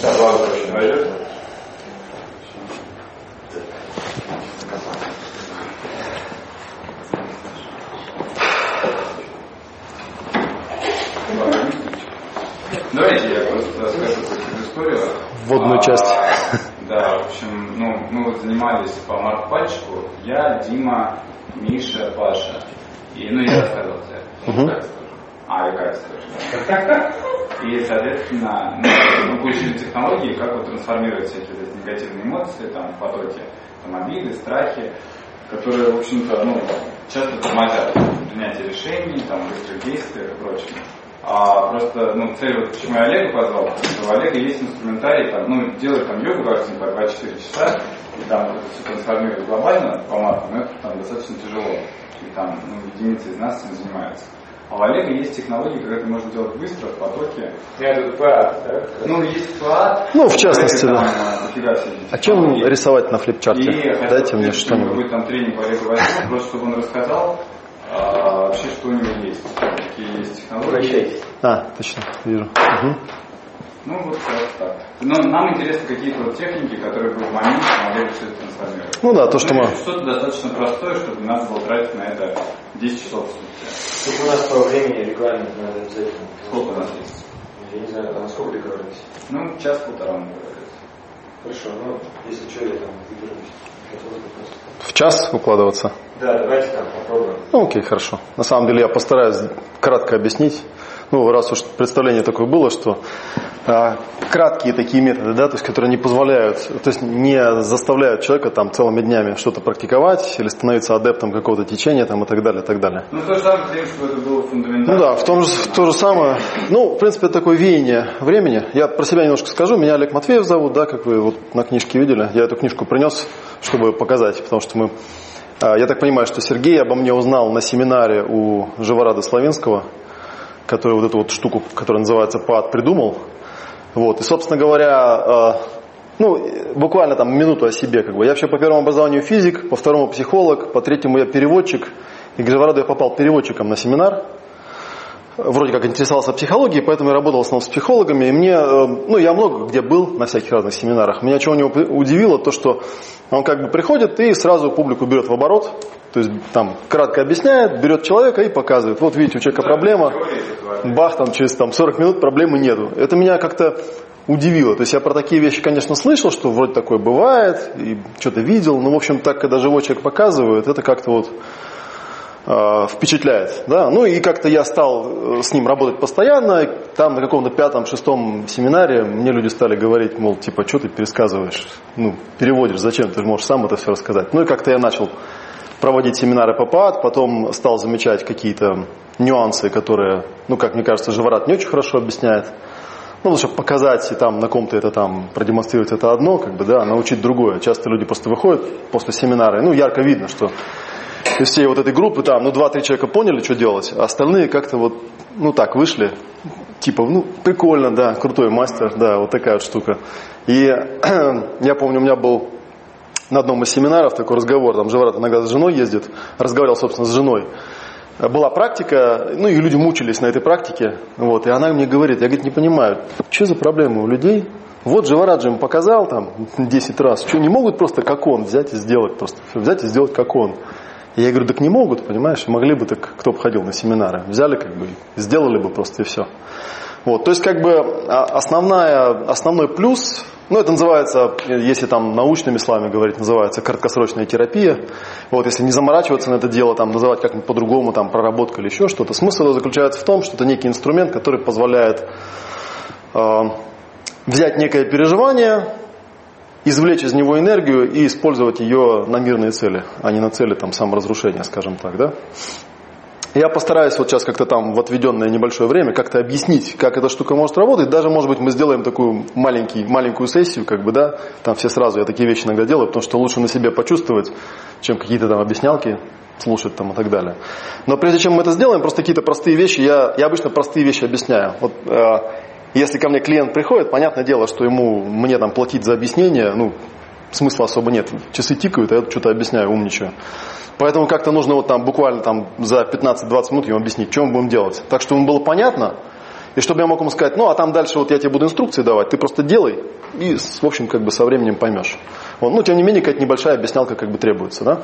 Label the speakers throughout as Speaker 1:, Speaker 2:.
Speaker 1: Сейчас очень войдет. Давайте я просто расскажу какую историю.
Speaker 2: Вводную
Speaker 1: А,
Speaker 2: часть.
Speaker 1: Да, в общем, ну, мы вот занимались по марк-пальчику, я, Дима, Миша, Паша. И, ну, я рассказывал тебе.
Speaker 2: Мгм.
Speaker 1: Катя скажу. А, и Катя скажу. И, соответственно, мы получили технологии, как вот трансформировать всякие вот эти негативные эмоции, там, в потоке, там, обиды, страхи, которые, в общем-то, ну, часто тормозят принятие решений, там, быстрых действий и прочее. А просто, ну, цель, вот почему я Олега позвал, потому что у Олега есть инструментарий, там, ну, делать там йогу каждый день по 2-4 часа, и там это все трансформировать глобально по маркам, это там достаточно тяжело. И там, ну, единицы из нас этим занимаются. А у Олега есть технологии, когда это можно делать быстро, в потоке.
Speaker 3: Я тут ПА, да?
Speaker 1: Ну, есть ФААТ.
Speaker 2: Ну, в частности, да.
Speaker 1: а,
Speaker 2: А чем рисовать на флипчарте?
Speaker 1: И хотел
Speaker 2: Дайте мне что-нибудь.
Speaker 1: какой-то там тренинг Олега возьмем, просто чтобы он рассказал а, вообще, что у него есть, какие есть технологии.
Speaker 3: Обращайтесь.
Speaker 2: А, точно, вижу. Мгм.
Speaker 1: Ну, вот так. Но нам интересны какие-то вот техники, которые бы в момент могли все это трансформировать.
Speaker 2: Ну да, то, что
Speaker 1: Ну,
Speaker 2: мы...
Speaker 1: Что-то достаточно простое, чтобы не надо было тратить на это 10 часов в сутки.
Speaker 3: Чтобы у нас по времени регламент надо обязательно.
Speaker 1: Сколько у нас есть?
Speaker 3: Я не знаю, а на сколько договорились?
Speaker 1: Ну, час-полтора мы договорились.
Speaker 3: Хорошо, ну, если что, я там выберусь.
Speaker 2: В час укладываться?
Speaker 3: Да, давайте там попробуем.
Speaker 2: Ну, окей, хорошо. На самом деле я постараюсь кратко объяснить. Ну, раз уж представление такое было, что краткие такие методы, да, то есть, которые не позволяют, то есть не заставляют человека там целыми днями что-то практиковать или становиться адептом какого-то течения там и так далее, и так далее.
Speaker 1: Ну, то же самое, потому что это было фундаментально.
Speaker 2: Ну да, в том же, в то же самое. Ну, в принципе, это такое веяние времени. Я про себя немножко скажу. Меня Олег Матвеев зовут, да, как вы вот на книжке видели. Я эту книжку принес, чтобы показать, потому что мы... а, Я так понимаю, что Сергей обо мне узнал на семинаре у Живорада Славинского, который вот эту вот штуку, которая называется ПАД, придумал. Вот. И, собственно говоря, а, ну, буквально там минуту о себе. Как бы. Я вообще по первому образованию физик, по второму психолог, по третьему я переводчик. И к Живораду я попал переводчиком на семинар. Вроде как интересовался психологией, поэтому я работал в основном с психологами. И мне, э, ну, я много где был на всяких разных семинарах. Меня чего него удивило, то, что он как бы приходит и сразу публику берет в оборот. То есть там кратко объясняет, берет человека и показывает. Вот видите, у человека проблема. Бах, там через там, 40 минут проблемы нету. Это меня как-то удивило. То есть я про такие вещи, конечно, слышал, что вроде такое бывает, и что-то видел, но, в общем, так, когда живой человек показывает, это как-то вот впечатляет. Да? Ну и как-то я стал э, с ним работать постоянно, там на каком-то пятом, шестом семинаре мне люди стали говорить, мол, типа, что ты пересказываешь, ну, переводишь, зачем, ты же можешь сам это все рассказать. Ну и как-то я начал проводить семинары по ПАД, потом стал замечать какие-то нюансы, которые, ну, как мне кажется, Живорат не очень хорошо объясняет. Ну, чтобы показать и там на ком-то это там продемонстрировать это одно, как бы, да, научить другое. Часто люди просто выходят после семинара, ну, ярко видно, что из всей вот этой группы там, ну, два-три человека поняли, что делать, а остальные как-то вот, ну, так, вышли, типа, ну, прикольно, да, крутой мастер, да, вот такая вот штука. И я помню, у меня был на одном из семинаров такой разговор, там Живрат иногда с женой ездит, разговаривал, собственно, с женой. Была практика, ну и люди мучились на этой практике, вот, и она мне говорит, я, говорит, не понимаю, что за проблемы у людей? Вот Живарат же им показал там 10 раз, что не могут просто как он взять и сделать, просто взять и сделать как он. Я говорю, так не могут, понимаешь, могли бы, так кто бы ходил на семинары, взяли как бы, сделали бы просто и все. Вот, то есть как бы а, основная, основной плюс, ну это называется, если там научными словами говорить, называется краткосрочная терапия. Вот, если не заморачиваться на это дело, там называть как-нибудь по-другому, там проработка или еще что-то, смысл заключается в том, что это некий инструмент, который позволяет э, взять некое переживание, извлечь из него энергию и использовать ее на мирные цели, а не на цели там саморазрушения, скажем так, да? Я постараюсь вот сейчас как-то там в отведенное небольшое время как-то объяснить, как эта штука может работать. Даже, может быть, мы сделаем такую маленький, маленькую сессию, как бы, да, там все сразу, я такие вещи иногда делаю, потому что лучше на себе почувствовать, чем какие-то там объяснялки слушать там и так далее. Но прежде чем мы это сделаем, просто какие-то простые вещи, я, я обычно простые вещи объясняю. Вот э, если ко мне клиент приходит, понятное дело, что ему, мне там платить за объяснение, ну, смысла особо нет. Часы тикают, а я что-то объясняю, умничаю. Поэтому как-то нужно вот там буквально там за 15-20 минут ему объяснить, что мы будем делать. Так, чтобы ему было понятно, и чтобы я мог ему сказать, ну, а там дальше вот я тебе буду инструкции давать, ты просто делай, и, в общем, как бы со временем поймешь. Вот. Ну, тем не менее, какая-то небольшая объяснялка как бы требуется, да.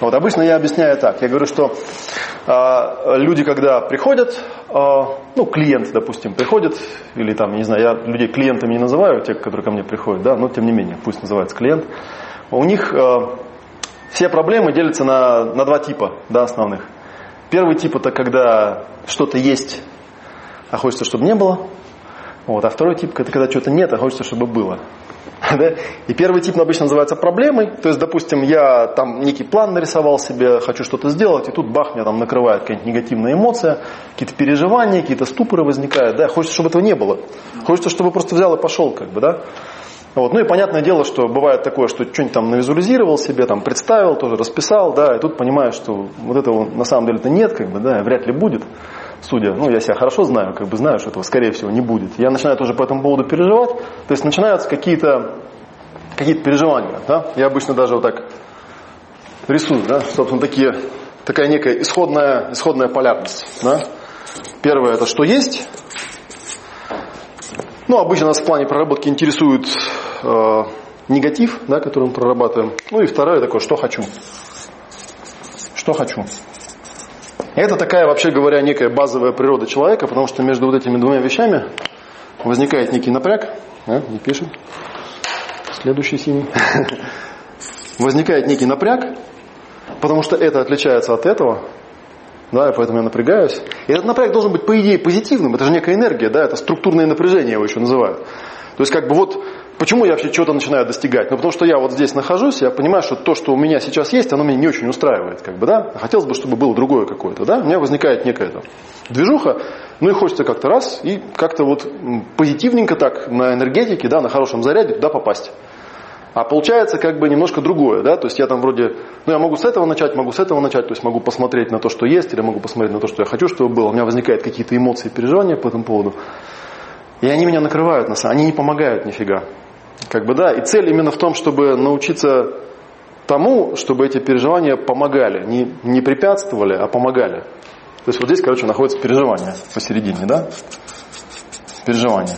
Speaker 2: Вот, обычно я объясняю так, я говорю, что э, люди, когда приходят, э, ну, клиент, допустим, приходит, или там, не знаю, я людей клиентами не называю, те, которые ко мне приходят, да, но тем не менее, пусть называется клиент, у них э, все проблемы делятся на, на два типа, да, основных. Первый тип это когда что-то есть, а хочется, чтобы не было. Вот. А второй тип это когда что-то нет, а хочется, чтобы было. Да? И первый тип обычно называется проблемой. То есть, допустим, я там некий план нарисовал себе, хочу что-то сделать, и тут бах, меня там накрывает какая-нибудь негативная эмоция, какие-то переживания, какие-то ступоры возникают. Да? Хочется, чтобы этого не было. Хочется, чтобы просто взял и пошел, как бы, да? Вот. Ну и понятное дело, что бывает такое, что что-нибудь там навизуализировал себе, там представил, тоже расписал, да, и тут понимаешь, что вот этого на самом деле-то нет, как бы, да, вряд ли будет, судя, ну я себя хорошо знаю, как бы знаю, что этого скорее всего не будет. Я начинаю тоже по этому поводу переживать, то есть начинаются какие-то какие-то переживания, да, я обычно даже вот так рисую, да, собственно, такие, такая некая исходная, исходная полярность, да. Первое это что есть, ну, обычно нас в плане проработки интересует э, негатив, да, который мы прорабатываем. Ну и второе такое, что хочу. Что хочу. Это такая, вообще говоря, некая базовая природа человека, потому что между вот этими двумя вещами возникает некий напряг. Да, не пишем. Следующий синий. Возникает некий напряг, потому что это отличается от этого, да, и поэтому я напрягаюсь. И этот напряг должен быть, по идее, позитивным, это же некая энергия, да, это структурное напряжение его еще называют. То есть, как бы вот, почему я вообще чего-то начинаю достигать? Ну, потому что я вот здесь нахожусь, я понимаю, что то, что у меня сейчас есть, оно меня не очень устраивает, как бы, да. Хотелось бы, чтобы было другое какое-то, да. У меня возникает некая там движуха, ну и хочется как-то раз и как-то вот позитивненько так на энергетике, да, на хорошем заряде туда попасть. А получается как бы немножко другое, да, то есть я там вроде, ну я могу с этого начать, могу с этого начать, то есть могу посмотреть на то, что есть, или могу посмотреть на то, что я хочу, чтобы было. У меня возникают какие-то эмоции, переживания по этому поводу. И они меня накрывают, на самом они не помогают нифига. Как бы, да, и цель именно в том, чтобы научиться тому, чтобы эти переживания помогали, не, не препятствовали, а помогали. То есть вот здесь, короче, находится переживание посередине, да? Переживание.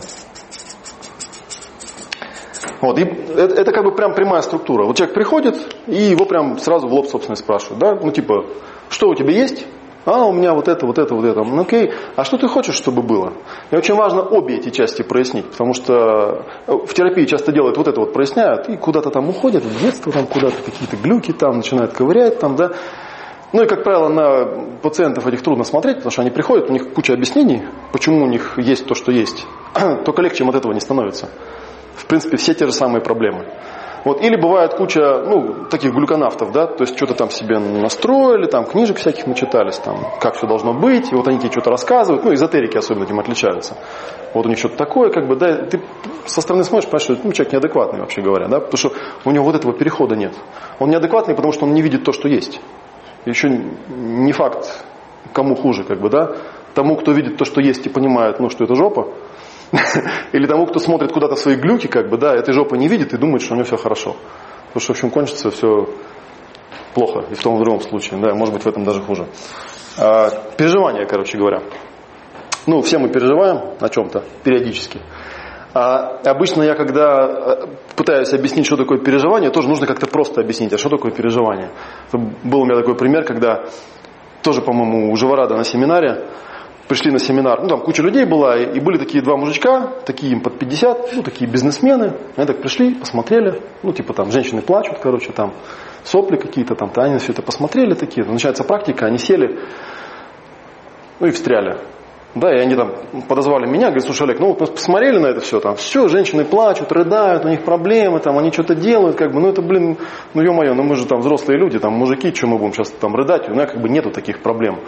Speaker 2: Вот, и это, это как бы прям прямая структура. Вот человек приходит, и его прям сразу в лоб, собственно, спрашивают, да, ну типа, что у тебя есть? А, у меня вот это, вот это, вот это. Ну, окей, а что ты хочешь, чтобы было? И очень важно обе эти части прояснить, потому что э, в терапии часто делают вот это вот проясняют, и куда-то там уходят, в детство там куда-то, какие-то глюки там, начинают ковырять там, да. Ну и, как правило, на пациентов этих трудно смотреть, потому что они приходят, у них куча объяснений, почему у них есть то, что есть. Только легче им от этого не становится в принципе, все те же самые проблемы. Вот. Или бывает куча, ну, таких глюконавтов, да, то есть что-то там себе настроили, там книжек всяких начитались, там, как все должно быть, и вот они тебе что-то рассказывают, ну, эзотерики особенно этим отличаются. Вот у них что-то такое, как бы, да, ты со стороны смотришь, понимаешь, что ну, человек неадекватный, вообще говоря, да, потому что у него вот этого перехода нет. Он неадекватный, потому что он не видит то, что есть. Еще не факт, кому хуже, как бы, да, тому, кто видит то, что есть и понимает, ну, что это жопа, Или тому, кто смотрит куда-то свои глюки, как бы, да, этой жопы не видит и думает, что у него все хорошо. Потому что, в общем, кончится все плохо, и в том и в другом случае, да, может быть, в этом даже хуже. А, переживания, короче говоря. Ну, все мы переживаем о чем-то периодически. А обычно я, когда э, пытаюсь объяснить, что такое переживание, тоже нужно как-то просто объяснить, а что такое переживание. Был у меня такой пример, когда тоже, по-моему, у Живорада на семинаре пришли на семинар, ну там куча людей была, и были такие два мужичка, такие им под 50, ну такие бизнесмены, они так пришли, посмотрели, ну типа там женщины плачут, короче, там сопли какие-то там, то они все это посмотрели такие, начинается практика, они сели, ну и встряли. Да, и они там подозвали меня, говорят, слушай, Олег, ну вот мы посмотрели на это все, там, все, женщины плачут, рыдают, у них проблемы, там, они что-то делают, как бы, ну это, блин, ну ё-моё, ну мы же там взрослые люди, там, мужики, что мы будем сейчас там рыдать, у меня как бы нету таких проблем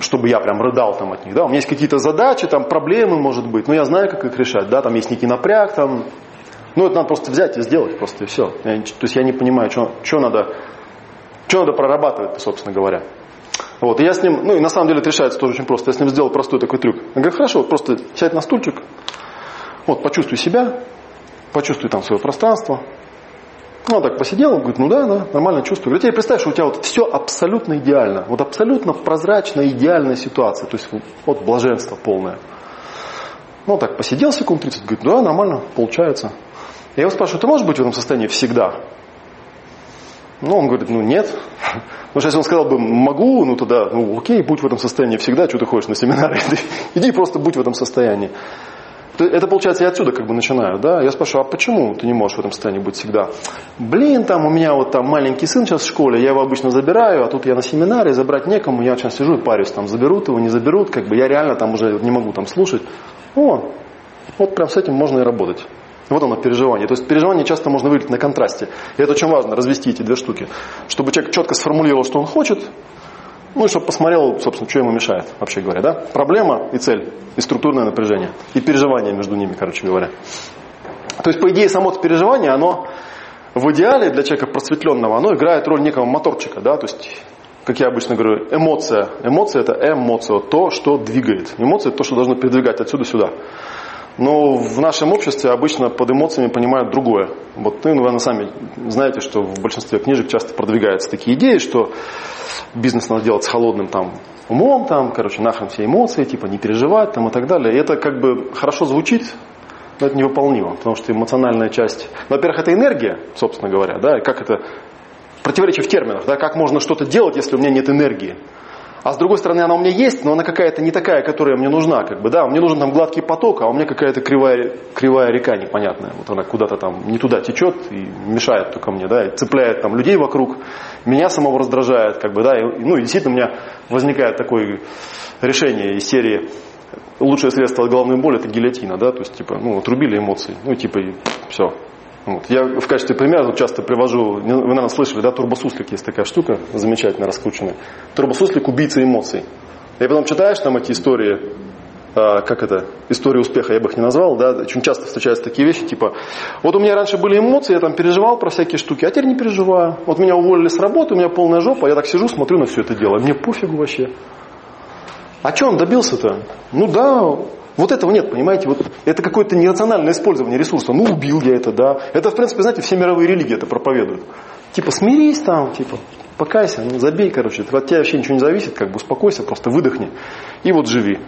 Speaker 2: чтобы я прям рыдал там от них, да, у меня есть какие-то задачи, там проблемы, может быть, но я знаю, как их решать, да, там есть некий напряг, там, ну это надо просто взять и сделать просто и все. Я, то есть я не понимаю, что, что надо, что надо прорабатывать, собственно говоря. Вот, и я с ним, ну и на самом деле это решается тоже очень просто. Я с ним сделал простой такой трюк. Я говорю, хорошо, вот просто сядь на стульчик, вот почувствуй себя, почувствуй там свое пространство, он так посидел, говорит, ну да, да, нормально чувствую. Говорит, тебе представь, что у тебя вот все абсолютно идеально. Вот абсолютно прозрачная, идеальная ситуация. То есть вот блаженство полное. Ну, так посидел секунд 30, говорит, да, нормально, получается. Я его спрашиваю, ты можешь быть в этом состоянии всегда? Ну, он говорит, ну нет. Ну, сейчас он сказал бы, могу, ну тогда, ну окей, будь в этом состоянии всегда, что ты ходишь на семинары, иди просто будь в этом состоянии. Это получается, я отсюда как бы начинаю, да? Я спрашиваю, а почему ты не можешь в этом состоянии быть всегда? Блин, там у меня вот там маленький сын сейчас в школе, я его обычно забираю, а тут я на семинаре, забрать некому, я сейчас сижу и парюсь, там заберут его, не заберут, как бы я реально там уже не могу там слушать. О, вот прям с этим можно и работать. Вот оно переживание. То есть переживание часто можно выглядеть на контрасте. И это очень важно, развести эти две штуки. Чтобы человек четко сформулировал, что он хочет, ну и чтобы посмотрел, собственно, что ему мешает, вообще говоря. Да? Проблема и цель, и структурное напряжение, и переживание между ними, короче говоря. То есть, по идее, само это переживание, оно в идеале для человека просветленного, оно играет роль некого моторчика. Да? То есть, как я обычно говорю, эмоция. Эмоция это эмоция, то, что двигает. Эмоция это то, что должно передвигать отсюда сюда. Но в нашем обществе обычно под эмоциями понимают другое. Вот вы, наверное, сами знаете, что в большинстве книжек часто продвигаются такие идеи, что бизнес надо делать с холодным там умом, там, короче, нахрен все эмоции, типа не переживать там и так далее. И это как бы хорошо звучит, но это невыполнимо, потому что эмоциональная часть, во-первых, это энергия, собственно говоря, да, и как это противоречие в терминах, да, как можно что-то делать, если у меня нет энергии. А с другой стороны, она у меня есть, но она какая-то не такая, которая мне нужна. Как бы, да, мне нужен там гладкий поток, а у меня какая-то кривая, кривая река непонятная. Вот она куда-то там не туда течет и мешает только мне, да, и цепляет там людей вокруг, меня самого раздражает, как бы, да, и, ну и действительно у меня возникает такое решение из серии лучшее средство от головной боли это гильотина, да, то есть типа, ну, отрубили эмоции, ну, типа, и все, вот. Я в качестве примера вот часто привожу, вы, наверное, слышали, да, турбосуслик есть такая штука, замечательно раскрученная. Турбосуслик – убийца эмоций. И потом читаешь там эти истории, а, как это, истории успеха, я бы их не назвал, да, очень часто встречаются такие вещи, типа, вот у меня раньше были эмоции, я там переживал про всякие штуки, а теперь не переживаю. Вот меня уволили с работы, у меня полная жопа, я так сижу, смотрю на все это дело, мне пофигу вообще. А что он добился-то? Ну да, вот этого нет, понимаете? Вот это какое-то нерациональное использование ресурса. Ну, убил я это, да. Это, в принципе, знаете, все мировые религии это проповедуют. Типа, смирись там, типа, покайся, ну, забей, короче. От тебя вообще ничего не зависит, как бы успокойся, просто выдохни. И вот живи.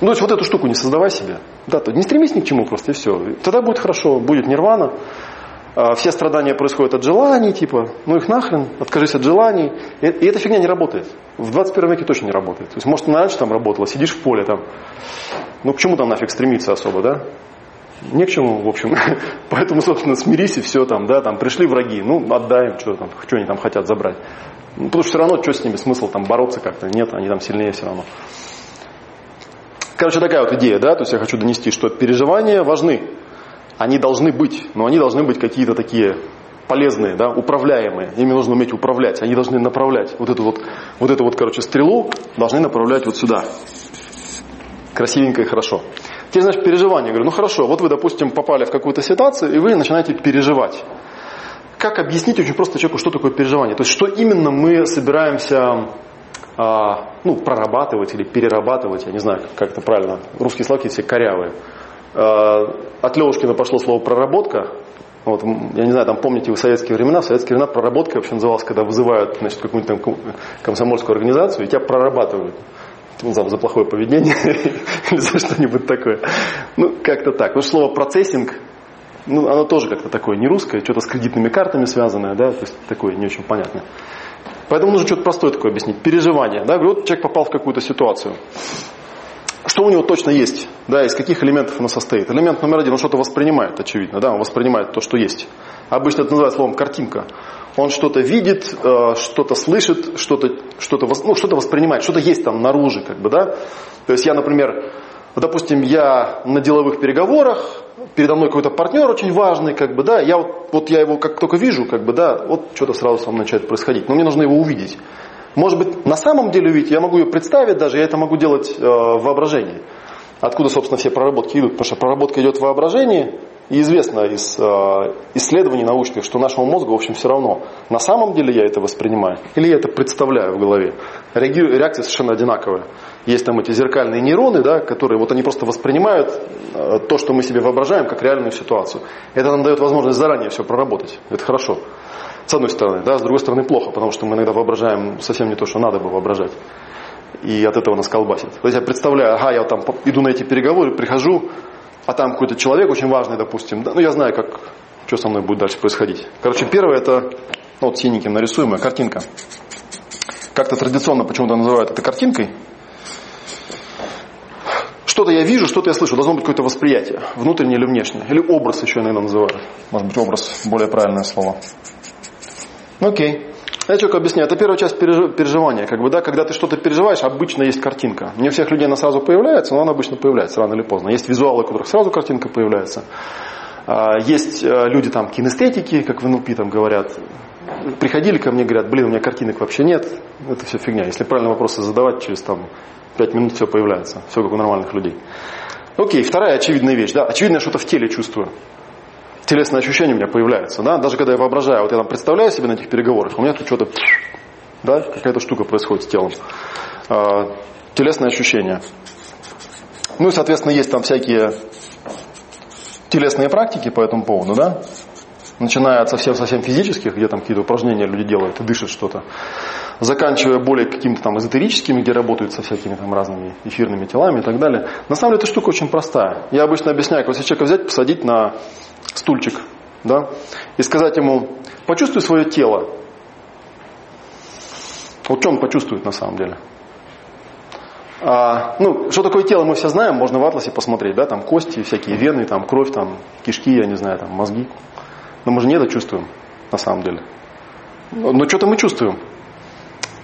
Speaker 2: Ну, то есть вот эту штуку не создавай себе. Да, то не стремись ни к чему просто, и все. Тогда будет хорошо, будет нирвана. А, все страдания происходят от желаний, типа, ну их нахрен, откажись от желаний. И, и эта фигня не работает. В 21 веке точно не работает. То есть, может, она раньше там работала, сидишь в поле там. Ну, к чему там нафиг стремиться особо, да? Не к чему, в общем. Поэтому, собственно, смирись и все там, да, там пришли враги, ну, отдаем, что там, что они там хотят забрать. Ну, потому что все равно, что с ними, смысл там бороться как-то, нет, они там сильнее все равно. Короче, такая вот идея, да, то есть я хочу донести, что переживания важны, они должны быть, но они должны быть какие-то такие полезные, да, управляемые. Ими нужно уметь управлять. Они должны направлять вот эту вот, вот эту вот, короче, стрелу должны направлять вот сюда. Красивенько и хорошо. Теперь, значит, переживание. Я говорю, ну хорошо, вот вы, допустим, попали в какую-то ситуацию, и вы начинаете переживать. Как объяснить очень просто человеку, что такое переживание? То есть, что именно мы собираемся а, ну, прорабатывать или перерабатывать, я не знаю, как это правильно. Русские слова все корявые. Э, от Левушкина пошло слово проработка. Вот, я не знаю, там помните вы советские времена, в советские времена проработка вообще называлась, когда вызывают значит, какую-нибудь там комсомольскую организацию и тебя прорабатывают. Ну, за, за плохое поведение или за что-нибудь такое. Ну, как-то так. Ну, слово процессинг, ну, оно тоже как-то такое не русское, что-то с кредитными картами связанное, да, то есть такое не очень понятное. Поэтому нужно что-то простое такое объяснить. Переживание. Да? Вот человек попал в какую-то ситуацию. Что у него точно есть? Да, из каких элементов оно состоит? Элемент номер один, он что-то воспринимает, очевидно, да, он воспринимает то, что есть. Обычно это называют словом картинка. Он что-то видит, э, что-то слышит, что-то что ну, что воспринимает, что-то есть там наружу, как бы, да. То есть я, например, допустим, я на деловых переговорах, передо мной какой-то партнер очень важный, как бы, да, я вот, вот я его как только вижу, как бы, да, вот что-то сразу со мной начинает происходить. Но мне нужно его увидеть. Может быть, на самом деле увидеть, я могу ее представить даже, я это могу делать э, в воображении. Откуда, собственно, все проработки идут? Потому что проработка идет в воображении, И известно из э, исследований научных, что нашему мозгу, в общем, все равно, на самом деле я это воспринимаю или я это представляю в голове. Реакция совершенно одинаковая. Есть там эти зеркальные нейроны, да, которые вот они просто воспринимают э, то, что мы себе воображаем, как реальную ситуацию. Это нам дает возможность заранее все проработать. Это хорошо. С одной стороны, да, с другой стороны плохо, потому что мы иногда воображаем совсем не то, что надо бы воображать. И от этого нас колбасит. То есть я представляю, ага, я там иду на эти переговоры, прихожу, а там какой-то человек очень важный, допустим, да, ну я знаю, как, что со мной будет дальше происходить. Короче, первое это, ну вот синеньким нарисуемая картинка. Как-то традиционно почему-то называют это картинкой. Что-то я вижу, что-то я слышу. Должно быть какое-то восприятие, внутреннее или внешнее. Или образ еще, наверное, называют. Может быть, образ более правильное слово. Окей. Я что объясняю. Это первая часть переживания. Как бы, да, когда ты что-то переживаешь, обычно есть картинка. Не у всех людей она сразу появляется, но она обычно появляется рано или поздно. Есть визуалы, у которых сразу картинка появляется. А, есть э, люди там кинестетики, как в НЛП там говорят. Приходили ко мне, говорят, блин, у меня картинок вообще нет. Это все фигня. Если правильные вопросы задавать, через там 5 минут все появляется. Все как у нормальных людей. Окей, вторая очевидная вещь. Да, очевидно, я что-то в теле чувствую телесные ощущения у меня появляются. Да? Даже когда я воображаю, вот я там представляю себе на этих переговорах, у меня тут что-то, да, какая-то штука происходит с телом. А, телесные ощущения. Ну и, соответственно, есть там всякие телесные практики по этому поводу, да? Начиная от совсем-совсем физических, где там какие-то упражнения люди делают и дышат что-то, заканчивая более какими-то там эзотерическими, где работают со всякими там разными эфирными телами и так далее. На самом деле эта штука очень простая. Я обычно объясняю, если человека взять, посадить на стульчик, да, и сказать ему, почувствуй свое тело. Вот что он почувствует на самом деле? А, ну, что такое тело, мы все знаем, можно в атласе посмотреть, да, там кости, всякие вены, там кровь, там кишки, я не знаю, там мозги. Но мы же не это чувствуем, на самом деле. Но что-то мы чувствуем.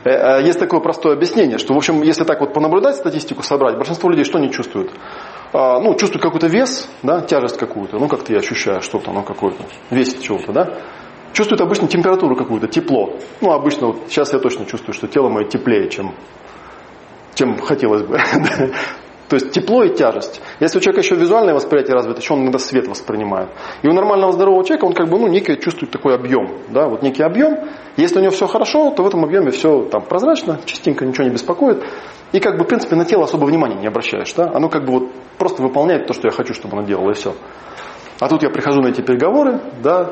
Speaker 2: Э, э, есть такое простое объяснение, что, в общем, если так вот понаблюдать статистику, собрать, большинство людей что не чувствуют? А, ну, чувствуют какую-то вес, да, тяжесть какую-то, ну, как-то я ощущаю что-то, ну, какое-то, весит чего-то, да. Чувствуют обычно температуру какую-то, тепло. Ну, обычно, вот сейчас я точно чувствую, что тело мое теплее, чем, чем хотелось бы. То есть тепло и тяжесть. Если у человека еще визуальное восприятие развито, еще он иногда свет воспринимает. И у нормального здорового человека он как бы, ну, некий чувствует такой объем. Да, вот некий объем. Если у него все хорошо, то в этом объеме все там прозрачно, частенько ничего не беспокоит. И как бы, в принципе, на тело особо внимания не обращаешь. Да? Оно как бы вот просто выполняет то, что я хочу, чтобы оно делало, и все. А тут я прихожу на эти переговоры, да,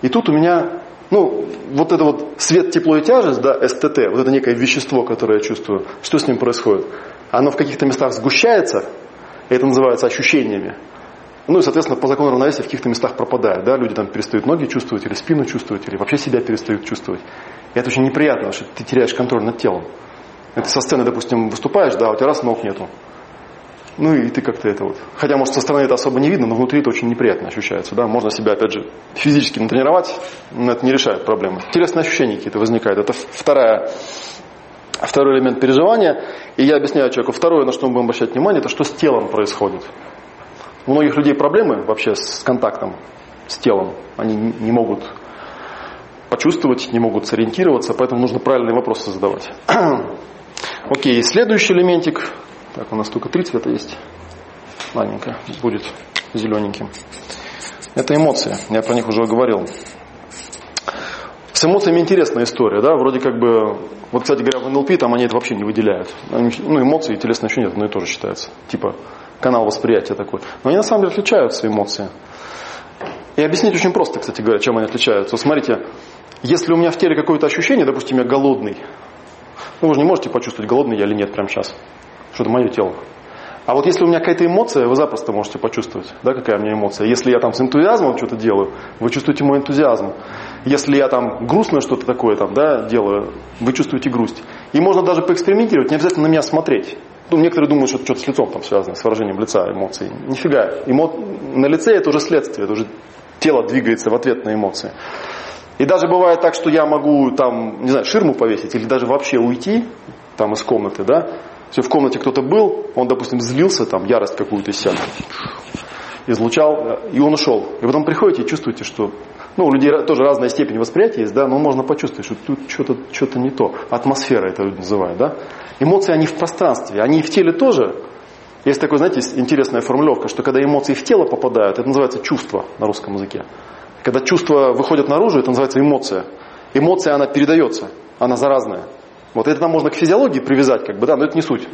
Speaker 2: и тут у меня, ну, вот это вот свет, тепло и тяжесть, да, СТТ, вот это некое вещество, которое я чувствую, что с ним происходит? Оно в каких-то местах сгущается, и это называется ощущениями. Ну и, соответственно, по закону равновесия в каких-то местах пропадает. Да? Люди там перестают ноги чувствовать, или спину чувствовать, или вообще себя перестают чувствовать. И это очень неприятно, потому что ты теряешь контроль над телом. Это со сцены, допустим, выступаешь, да, у тебя раз ног нету. Ну и ты как-то это вот. Хотя, может, со стороны это особо не видно, но внутри это очень неприятно ощущается. Да? Можно себя, опять же, физически натренировать, но это не решает проблемы. Интересные ощущения какие-то возникают. Это вторая, второй элемент переживания. И я объясняю человеку, второе, на что мы будем обращать внимание, это что с телом происходит. У многих людей проблемы вообще с контактом с телом. Они не могут почувствовать, не могут сориентироваться, поэтому нужно правильные вопросы задавать. Окей, следующий элементик. Так, у нас только три цвета есть. Ладненько, будет зелененьким. Это эмоции. Я про них уже говорил. С эмоциями интересная история, да, вроде как бы, вот, кстати говоря, в НЛП там они это вообще не выделяют. Ну, эмоции и телесное это одно и то же считается. Типа, канал восприятия такой. Но они на самом деле отличаются, эмоции. И объяснить очень просто, кстати говоря, чем они отличаются. Вот смотрите, если у меня в теле какое-то ощущение, допустим, я голодный, ну вы же не можете почувствовать, голодный я или нет прямо сейчас. Что это мое тело. А вот если у меня какая-то эмоция, вы запросто можете почувствовать, да, какая у меня эмоция. Если я там с энтузиазмом что-то делаю, вы чувствуете мой энтузиазм. Если я там грустное что-то такое там, да, делаю, вы чувствуете грусть. И можно даже поэкспериментировать, не обязательно на меня смотреть. Ну, некоторые думают, что это что-то с лицом там связано, с выражением лица, эмоций. Нифига. Эмо... На лице это уже следствие, это уже тело двигается в ответ на эмоции. И даже бывает так, что я могу там, не знаю, ширму повесить или даже вообще уйти там из комнаты, да. Все, в комнате кто-то был, он, допустим, злился, там, ярость какую-то из себя излучал, и он ушел. И потом приходите и чувствуете, что ну, у людей тоже разная степень восприятия есть, да, но можно почувствовать, что тут что-то что не то. Атмосфера это люди называют, да. Эмоции, они в пространстве, они в теле тоже, Есть такая, знаете, интересная формулировка, что когда эмоции в тело попадают, это называется чувство на русском языке. Когда чувства выходят наружу, это называется эмоция. Эмоция, она передается, она заразная. Вот это нам можно к физиологии привязать, как бы, да, но это не суть.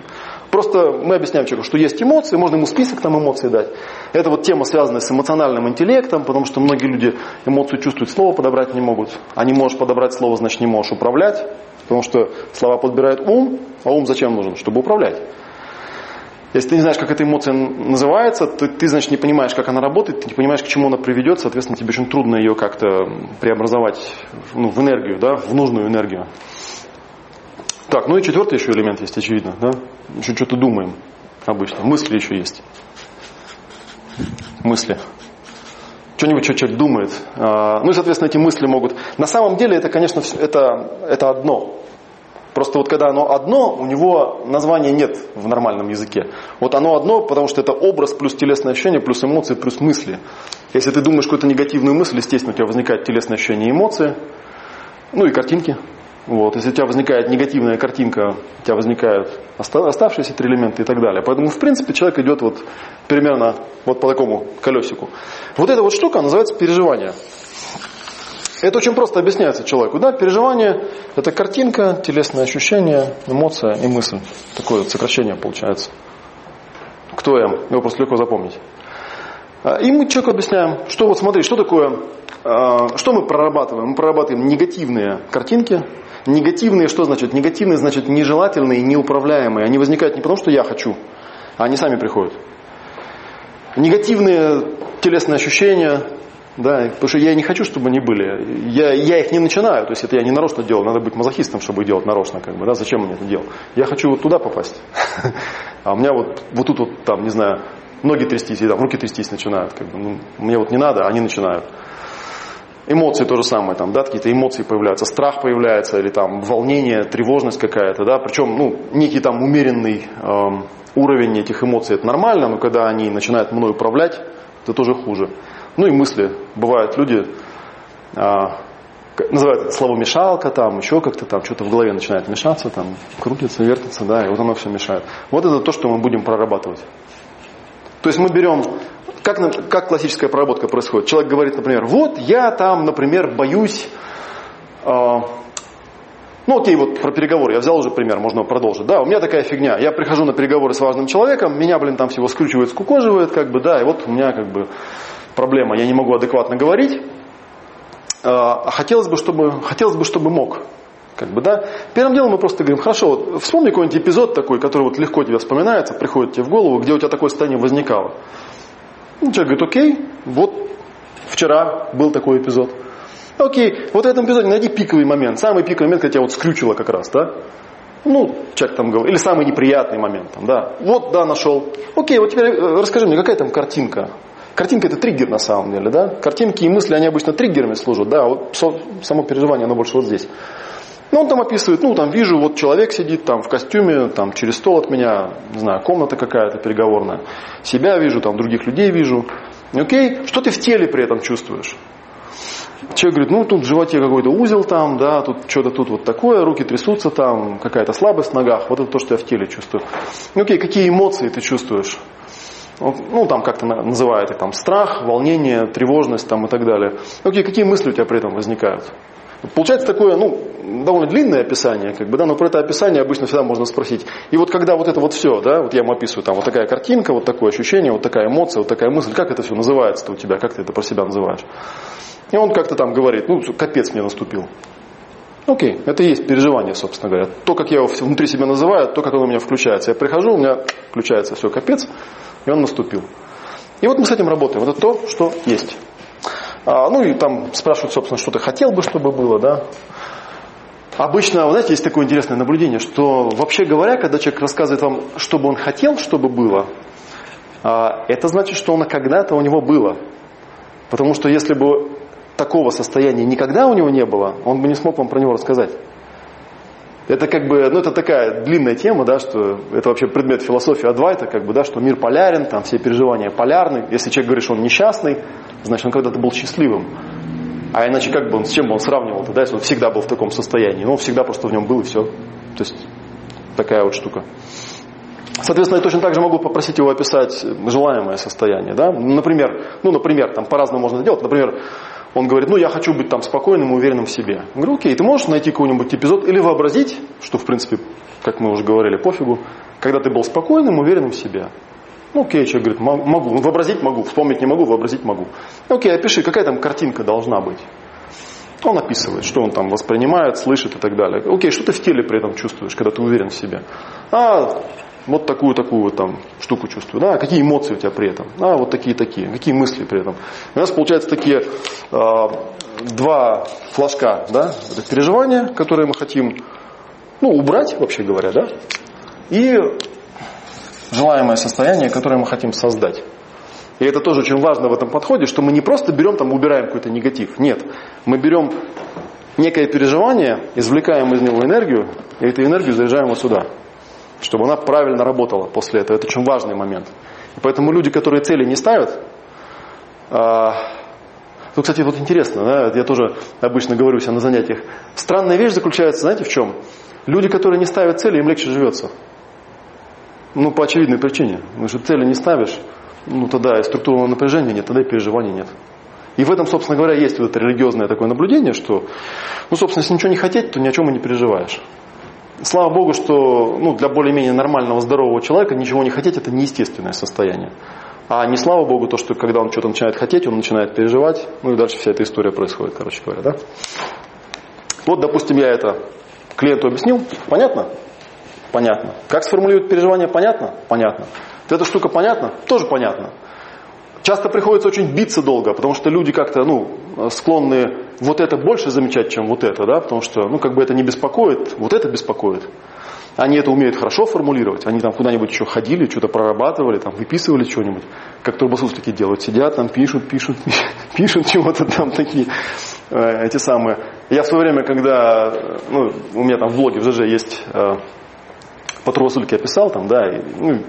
Speaker 2: Просто мы объясняем человеку, что есть эмоции, можно ему список там эмоций дать. Это вот тема, связанная с эмоциональным интеллектом, потому что многие люди эмоцию чувствуют, слово подобрать не могут. А не можешь подобрать слово, значит не можешь управлять, потому что слова подбирает ум, а ум зачем нужен? Чтобы управлять. Если ты не знаешь, как эта эмоция называется, ты, ты, значит, не понимаешь, как она работает, ты не понимаешь, к чему она приведет, соответственно, тебе очень трудно ее как-то преобразовать ну, в энергию, да, в нужную энергию. Так, ну и четвертый еще элемент есть, очевидно, да? Еще что-то думаем обычно. Мысли еще есть. Мысли. Что-нибудь, что человек думает. А, ну и, соответственно, эти мысли могут... На самом деле это, конечно, это, это одно. Просто вот когда оно одно, у него названия нет в нормальном языке. Вот оно одно, потому что это образ плюс телесное ощущение, плюс эмоции, плюс мысли. Если ты думаешь какую-то негативную мысль, естественно, у тебя возникает телесное ощущение и эмоции. Ну и картинки. Вот. Если у тебя возникает негативная картинка, у тебя возникают оставшиеся три элемента и так далее. Поэтому, в принципе, человек идет вот примерно вот по такому колесику. Вот эта вот штука называется переживание. Это очень просто объясняется человеку. Да, переживание – это картинка, телесное ощущение, эмоция и мысль. Такое вот сокращение получается. Кто я? Его просто легко запомнить. А, и мы человеку объясняем, что вот смотри, что такое, а, что мы прорабатываем? Мы прорабатываем негативные картинки, Негативные что значит? Негативные значит нежелательные, неуправляемые. Они возникают не потому, что я хочу, а они сами приходят. Негативные телесные ощущения, да, потому что я не хочу, чтобы они были. Я, я их не начинаю, то есть это я не нарочно делал, надо быть мазохистом, чтобы делать нарочно, как бы, да, зачем мне это делать? Я хочу вот туда попасть. А у меня вот, вот тут вот, там, не знаю, ноги трястись, и там руки трястись начинают, как бы, ну, мне вот не надо, а они начинают. Эмоции то же самое, там, да, какие-то эмоции появляются, страх появляется, или там волнение, тревожность какая-то, да, причем, ну, некий там умеренный э, уровень этих эмоций, это нормально, но когда они начинают мной управлять, это тоже хуже. Ну и мысли. Бывают люди, э, называют это словомешалка, там, еще как-то там, что-то в голове начинает мешаться, там, крутится, вертится, да, и вот оно все мешает. Вот это то, что мы будем прорабатывать. То есть мы берем как, как классическая проработка происходит? Человек говорит, например, вот я там, например, боюсь... Э, ну окей, вот про переговоры, я взял уже пример, можно продолжить. Да, у меня такая фигня, я прихожу на переговоры с важным человеком, меня, блин, там всего скручивает, скукоживает, как бы, да, и вот у меня как бы проблема, я не могу адекватно говорить, а хотелось бы, чтобы, хотелось бы, чтобы мог. Как бы, да? Первым делом мы просто говорим, хорошо, вот вспомни какой-нибудь эпизод такой, который вот легко тебе вспоминается, приходит тебе в голову, где у тебя такое состояние возникало. Ну, человек говорит, окей, вот вчера был такой эпизод. Окей, вот в этом эпизоде найди пиковый момент, самый пиковый момент, когда тебя вот скрючило как раз, да? Ну, человек там говорил, или самый неприятный момент, там, да. Вот, да, нашел. Окей, вот теперь э, расскажи мне, какая там картинка? Картинка это триггер на самом деле, да? Картинки и мысли, они обычно триггерами служат, да, вот само переживание, оно больше вот здесь. Ну, он там описывает, ну, там вижу, вот человек сидит там в костюме, там через стол от меня, не знаю, комната какая-то переговорная. Себя вижу, там других людей вижу. Окей, что ты в теле при этом чувствуешь? Человек говорит, ну тут в животе какой-то узел там, да, тут что-то тут вот такое, руки трясутся там, какая-то слабость в ногах, вот это то, что я в теле чувствую. Окей, какие эмоции ты чувствуешь? Ну, там как-то называют там страх, волнение, тревожность там и так далее. Окей, какие мысли у тебя при этом возникают? Получается такое, ну, довольно длинное описание, как бы, да, но про это описание обычно всегда можно спросить. И вот когда вот это вот все, да, вот я ему описываю, там вот такая картинка, вот такое ощущение, вот такая эмоция, вот такая мысль, как это все называется-то у тебя, как ты это про себя называешь? И он как-то там говорит, ну, капец мне наступил. Окей, это и есть переживание, собственно говоря. То, как я его внутри себя называю, то, как оно у меня включается. Я прихожу, у меня включается все, капец, и он наступил. И вот мы с этим работаем. Это то, что есть. А, ну и там спрашивают, собственно, что ты хотел бы, чтобы было, да. Обычно, знаете, есть такое интересное наблюдение, что вообще говоря, когда человек рассказывает вам, что бы он хотел, чтобы было, а, это значит, что оно когда-то у него было. Потому что если бы такого состояния никогда у него не было, он бы не смог вам про него рассказать. Это как бы, ну это такая длинная тема, да, что это вообще предмет философии Адвайта, как бы, да, что мир полярен, там все переживания полярны. Если человек говорит, что он несчастный, значит он когда-то был счастливым. А иначе как бы он, с чем бы он сравнивал тогда, если он всегда был в таком состоянии? Ну, он всегда просто в нем был и все. То есть такая вот штука. Соответственно, я точно так же могу попросить его описать желаемое состояние. Да? Например, ну, например, там по-разному можно сделать. Например, он говорит, ну, я хочу быть там спокойным и уверенным в себе. Я говорю, окей, ты можешь найти какой-нибудь эпизод или вообразить, что, в принципе, как мы уже говорили, пофигу, когда ты был спокойным, уверенным в себе. Ну, окей, человек говорит, могу. Ну, вообразить могу, вспомнить не могу, вообразить могу. Окей, опиши, какая там картинка должна быть. Он описывает, что он там воспринимает, слышит и так далее. Окей, что ты в теле при этом чувствуешь, когда ты уверен в себе? А, вот такую-такую вот там штуку чувствую. Да, какие эмоции у тебя при этом? А, вот такие-такие. Какие мысли при этом? У нас получается такие э, два флажка, да, это переживания, которые мы хотим, ну, убрать, вообще говоря, да, и желаемое состояние, которое мы хотим создать. И это тоже очень важно в этом подходе, что мы не просто берем там, убираем какой-то негатив. Нет, мы берем некое переживание, извлекаем из него энергию, и эту энергию заряжаем вот сюда. Чтобы она правильно работала после этого. Это очень важный момент. И поэтому люди, которые цели не ставят, а, ну, кстати, вот интересно, да, я тоже обычно говорю себя на занятиях. Странная вещь заключается, знаете, в чем? Люди, которые не ставят цели, им легче живется. Ну, по очевидной причине. Потому что цели не ставишь, ну тогда и структурного напряжения нет, тогда и переживаний нет. И в этом, собственно говоря, есть вот это религиозное такое наблюдение, что, ну, собственно, если ничего не хотеть, то ни о чем и не переживаешь. Слава Богу, что ну, для более-менее нормального, здорового человека ничего не хотеть – это неестественное состояние. А не слава Богу, то, что когда он что-то начинает хотеть, он начинает переживать, ну и дальше вся эта история происходит, короче говоря, да? Вот, допустим, я это клиенту объяснил, понятно? Понятно. Как сформулировать переживания, понятно? Понятно. Эта штука понятна? Тоже понятно. Часто приходится очень биться долго, потому что люди как-то ну, склонны вот это больше замечать, чем вот это, да, потому что ну, как бы это не беспокоит, вот это беспокоит. Они это умеют хорошо формулировать, они там куда-нибудь еще ходили, что-то прорабатывали, там выписывали что-нибудь, как турбосуслики делают, сидят там, пишут, пишут, пишут чего-то там такие, э, эти самые. Я в свое время, когда, ну, у меня там в блоге в ЖЖ есть э, по турбосульке я писал там, да, и, ну,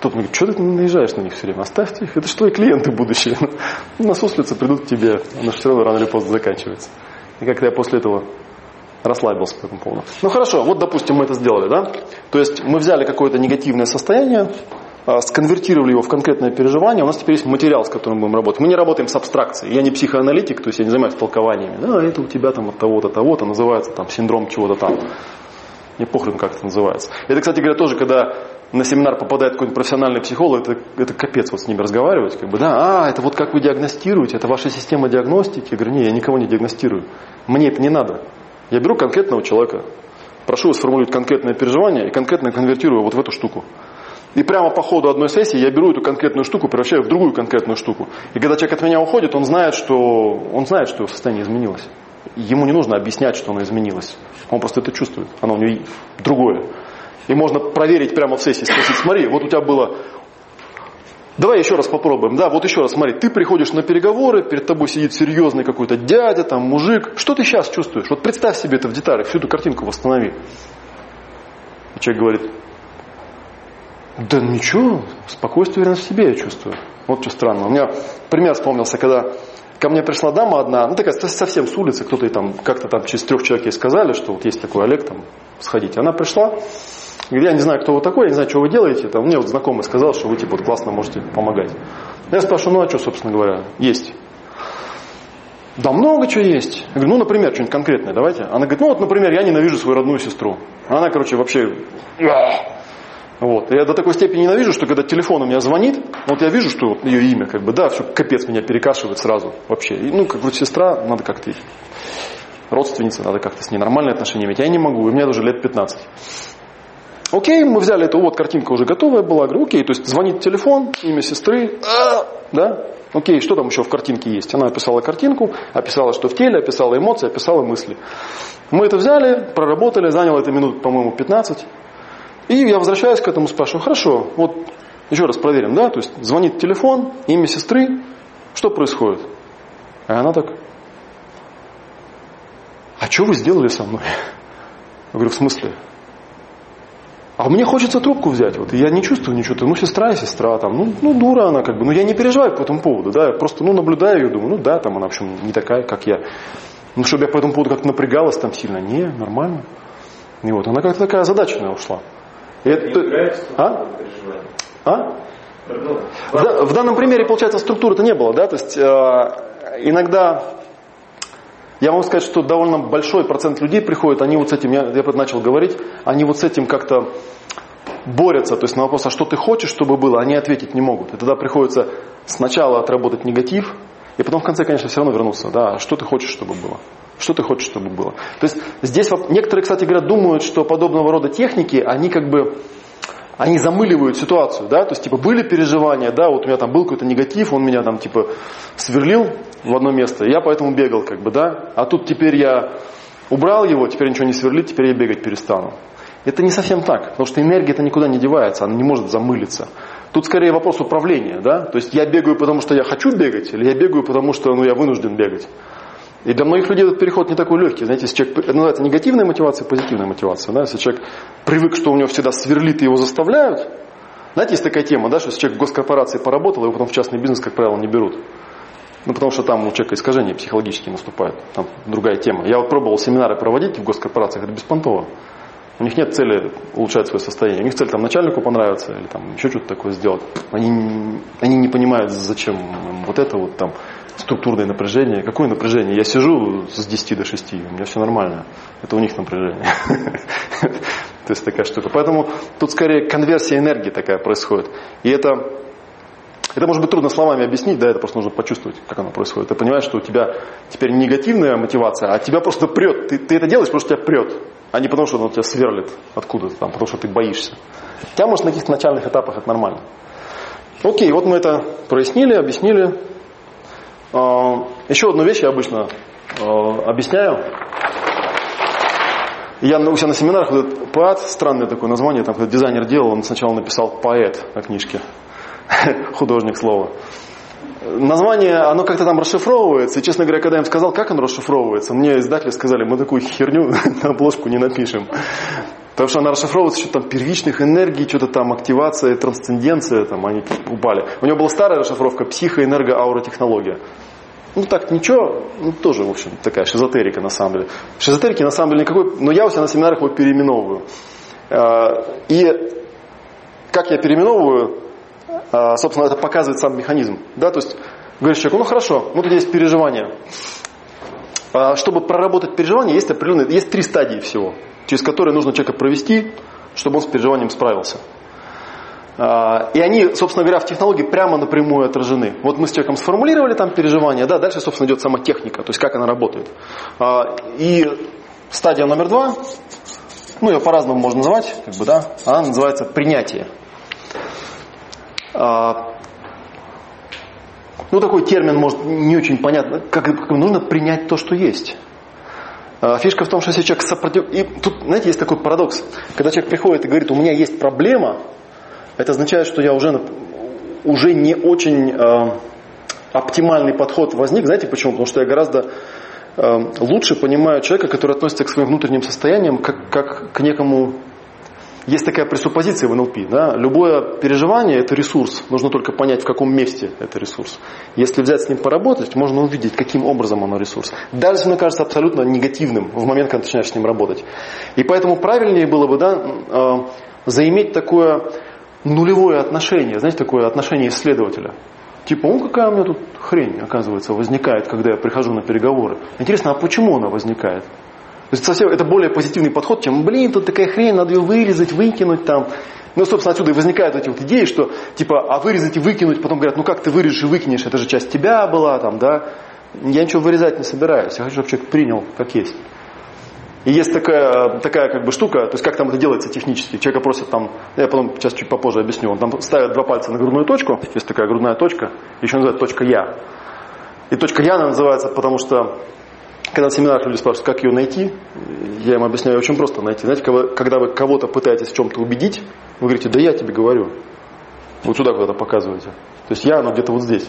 Speaker 2: кто-то говорит, что ты наезжаешь на них все время? Оставьте их, это же твои клиенты будущие. Ну, насуслятся, придут к тебе, оно все равно рано или поздно заканчивается. И как-то я после этого расслабился по этому поводу. Ну хорошо, вот допустим мы это сделали, да? То есть мы взяли какое-то негативное состояние, а, сконвертировали его в конкретное переживание, у нас теперь есть материал, с которым мы будем работать. Мы не работаем с абстракцией. Я не психоаналитик, то есть я не занимаюсь толкованиями. Да, это у тебя там от того-то, того-то, называется там синдром чего-то там. Мне похрен, как это называется. Это, кстати говоря, тоже, когда на семинар попадает какой-нибудь профессиональный психолог, это, это капец вот с ними разговаривать. Как бы, да, а, это вот как вы диагностируете, это ваша система диагностики. Я говорю, не, я никого не диагностирую. Мне это не надо. Я беру конкретного человека, прошу его сформулировать конкретное переживание и конкретно конвертирую вот в эту штуку. И прямо по ходу одной сессии я беру эту конкретную штуку, превращаю в другую конкретную штуку. И когда человек от меня уходит, он знает, что, он знает, что его состояние изменилось. Ему не нужно объяснять, что оно изменилось. Он просто это чувствует. Оно у него другое. И можно проверить прямо в сессии, спросить, смотри, вот у тебя было... Давай еще раз попробуем. Да, вот еще раз, смотри, ты приходишь на переговоры, перед тобой сидит серьезный какой-то дядя, там, мужик. Что ты сейчас чувствуешь? Вот представь себе это в деталях, всю эту картинку восстанови. И человек говорит, да ничего, спокойствие, уверенность в себе я чувствую. Вот что странно. У меня пример вспомнился, когда ко мне пришла дама одна, ну такая совсем с улицы, кто-то там как-то там через трех человек ей сказали, что вот есть такой Олег, там, сходите. Она пришла, Говорит, я не знаю, кто вы такой, я не знаю, что вы делаете. Там, мне вот знакомый сказал, что вы типа вот классно можете помогать. Я спрашиваю, ну а что, собственно говоря, есть? Да много чего есть. Я говорю, ну, например, что-нибудь конкретное давайте. Она говорит, ну вот, например, я ненавижу свою родную сестру. Она, короче, вообще... Вот. Я до такой степени ненавижу, что когда телефон у меня звонит, вот я вижу, что вот ее имя, как бы, да, все, капец меня перекашивает сразу вообще. И, ну, как вот сестра, надо как-то, родственница, надо как-то с ней нормальные отношения иметь. Я не могу, у меня уже лет 15. Окей, мы взяли эту, вот картинка уже готовая была, говорю, окей, то есть звонит телефон, имя сестры, да, окей, что там еще в картинке есть? Она описала картинку, описала, что в теле, описала эмоции, описала мысли. Мы это взяли, проработали, заняло это минут, по-моему, 15. И я возвращаюсь к этому, спрашиваю, хорошо, вот еще раз проверим, да, то есть звонит телефон, имя сестры, что происходит? А она так, а что вы сделали со мной? Я говорю, в смысле? А мне хочется трубку взять, вот, и я не чувствую ничего, ну, сестра и сестра, там, ну, ну, дура она, как бы, ну, я не переживаю по этому поводу, да, я просто, ну, наблюдаю ее, думаю, ну, да, там, она, в общем, не такая, как я. Ну, чтобы я по этому поводу как-то напрягалась там сильно, не, нормально. И вот, она как-то такая озадаченная ушла. Это,
Speaker 3: является
Speaker 2: а? А? В, в данном примере, получается, структуры-то не было, да? То есть э, иногда я могу сказать, что довольно большой процент людей приходит, они вот с этим, я, я начал говорить, они вот с этим как-то борются, то есть на вопрос, а что ты хочешь, чтобы было, они ответить не могут. И тогда приходится сначала отработать негатив, и потом в конце, конечно, все равно вернуться, да, что ты хочешь, чтобы было. Что ты хочешь, чтобы было. То есть здесь некоторые, кстати говоря, думают, что подобного рода техники, они как бы они замыливают ситуацию, да, то есть, типа, были переживания, да, вот у меня там был какой-то негатив, он меня там, типа, сверлил в одно место, я поэтому бегал, как бы, да, а тут теперь я убрал его, теперь ничего не сверлит, теперь я бегать перестану. Это не совсем так, потому что энергия-то никуда не девается, она не может замылиться. Тут скорее вопрос управления, да, то есть я бегаю, потому что я хочу бегать, или я бегаю, потому что, ну, я вынужден бегать. И для многих людей этот переход не такой легкий. Знаете, если человек, это называется негативная мотивация, позитивная мотивация. Да? Если человек привык, что у него всегда сверлит и его заставляют, знаете, есть такая тема, да, что если человек в госкорпорации поработал, его потом в частный бизнес, как правило, не берут. Ну, потому что там у человека искажения психологические наступают. Там другая тема. Я вот пробовал семинары проводить в госкорпорациях, это беспонтово. У них нет цели улучшать свое состояние. У них цель там начальнику понравиться или там еще что-то такое сделать. Они, они не понимают, зачем вот это вот там структурное напряжение. Какое напряжение? Я сижу с 10 до 6, у меня все нормально. Это у них напряжение. То есть такая штука. Поэтому тут скорее конверсия энергии такая происходит. И это это может быть трудно словами объяснить, да, это просто нужно почувствовать, как оно происходит. Ты понимаешь, что у тебя теперь негативная мотивация, а тебя просто прет. Ты, ты это делаешь, потому что тебя прет, а не потому, что оно тебя сверлит откуда-то там, потому что ты боишься. Тебя, может, на каких-то начальных этапах это нормально. Окей, вот мы это прояснили, объяснили. А, Еще одну вещь я обычно а, объясняю. Я у себя на семинарах, вот этот поэт, странное такое название, там когда дизайнер делал, он сначала написал поэт на книжке, художник слова. Название, оно как-то там расшифровывается, и, честно говоря, когда я им сказал, как оно расшифровывается, мне издатели сказали, мы такую херню на обложку не напишем. Потому что она расшифровывается, что там первичных энергий, что-то там активация, трансценденция, там они упали. У него была старая расшифровка психоэнерго-ауротехнология. Ну так, ничего, ну тоже, в общем, такая шизотерика на самом деле. Шизотерики на самом деле никакой, но я у себя на семинарах его переименовываю. А, И как я переименовываю, а, собственно, это показывает сам механизм. Да, то есть говоришь человеку, ну хорошо, вот у есть переживания. А, Чтобы проработать переживания, есть определенные, есть три стадии всего, через которые нужно человека провести, чтобы он с переживанием справился. А, И они, собственно говоря, в технологии прямо напрямую отражены. Вот мы с человеком сформулировали там переживания, да, дальше, собственно, идет сама техника, то есть как она работает. А, И стадия номер два, ну ее по-разному можно называть, как бы, да, она называется принятие. А, Ну, такой термин, может, не очень понятно. Как, как нужно принять то, что есть. А, Фишка в том, что если человек сопротив... И тут, знаете, есть такой парадокс. Когда человек приходит и говорит, у меня есть проблема, это означает, что я уже, уже не очень э, оптимальный подход возник. Знаете почему? Потому что я гораздо э, лучше понимаю человека, который относится к своим внутренним состояниям как, как к некому... Есть такая пресуппозиция в НЛП. Да? Любое переживание – это ресурс. Нужно только понять, в каком месте это ресурс. Если взять с ним поработать, можно увидеть, каким образом оно ресурс. Если оно кажется абсолютно негативным в момент, когда начинаешь с ним работать. И поэтому правильнее было бы да, э, заиметь такое нулевое отношение, знаете, такое отношение исследователя. Типа, о, какая у меня тут хрень, оказывается, возникает, когда я прихожу на переговоры. Интересно, а почему она возникает? То есть совсем это более позитивный подход, чем, блин, тут такая хрень, надо ее вырезать, выкинуть там. Ну, собственно, отсюда и возникают эти вот идеи, что, типа, а вырезать и выкинуть, потом говорят, ну как ты вырежешь и выкинешь, это же часть тебя была, там, да. Я ничего вырезать не собираюсь, я хочу, чтобы человек принял, как есть. И есть такая, такая как бы штука, то есть как там это делается технически. Человека просят там, я потом сейчас чуть попозже объясню, он там ставит два пальца на грудную точку, есть такая грудная точка, еще называют точка Я. И точка Я она называется, потому что когда на семинарах люди спрашивают, как ее найти, я им объясняю, очень просто найти. Знаете, когда вы- кого-то пытаетесь в чем-то убедить, вы говорите, да я тебе говорю. Вот сюда куда-то показываете. То есть я, оно где-то вот здесь.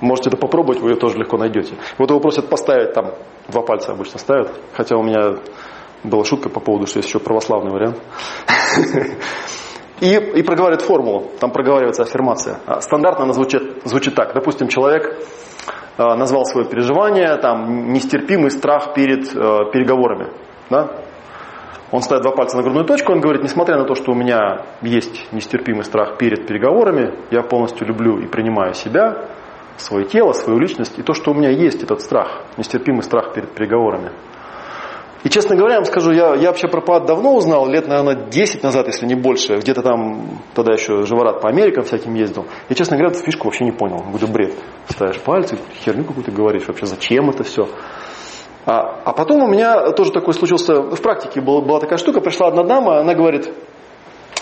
Speaker 2: Можете это попробовать, вы ее тоже легко найдете. Вот его просят поставить там, два пальца обычно ставят, хотя у меня была шутка по поводу, что есть еще православный вариант. И, и проговаривает формулу, там проговаривается аффирмация. А Стандартно она звучит, звучит так. Допустим, человек назвал свое переживание, там, нестерпимый страх перед э, переговорами. Да? Он ставит два пальца на грудную точку, он говорит, несмотря на то, что у меня есть нестерпимый страх перед переговорами, я полностью люблю и принимаю себя, свое тело, свою личность, и то, что у меня есть этот страх, нестерпимый страх перед переговорами. И, честно говоря, я вам скажу, я, я вообще про ПАД давно узнал, лет, наверное, 10 назад, если не больше. Где-то там, тогда еще живорат по Америкам всяким ездил. Я, честно говоря, эту фишку вообще не понял. Говорю, бред. Ставишь пальцы, херню какую-то говоришь. Вообще, зачем это все? А, а потом у меня тоже такой случился, в практике была, была такая штука, пришла одна дама, она говорит,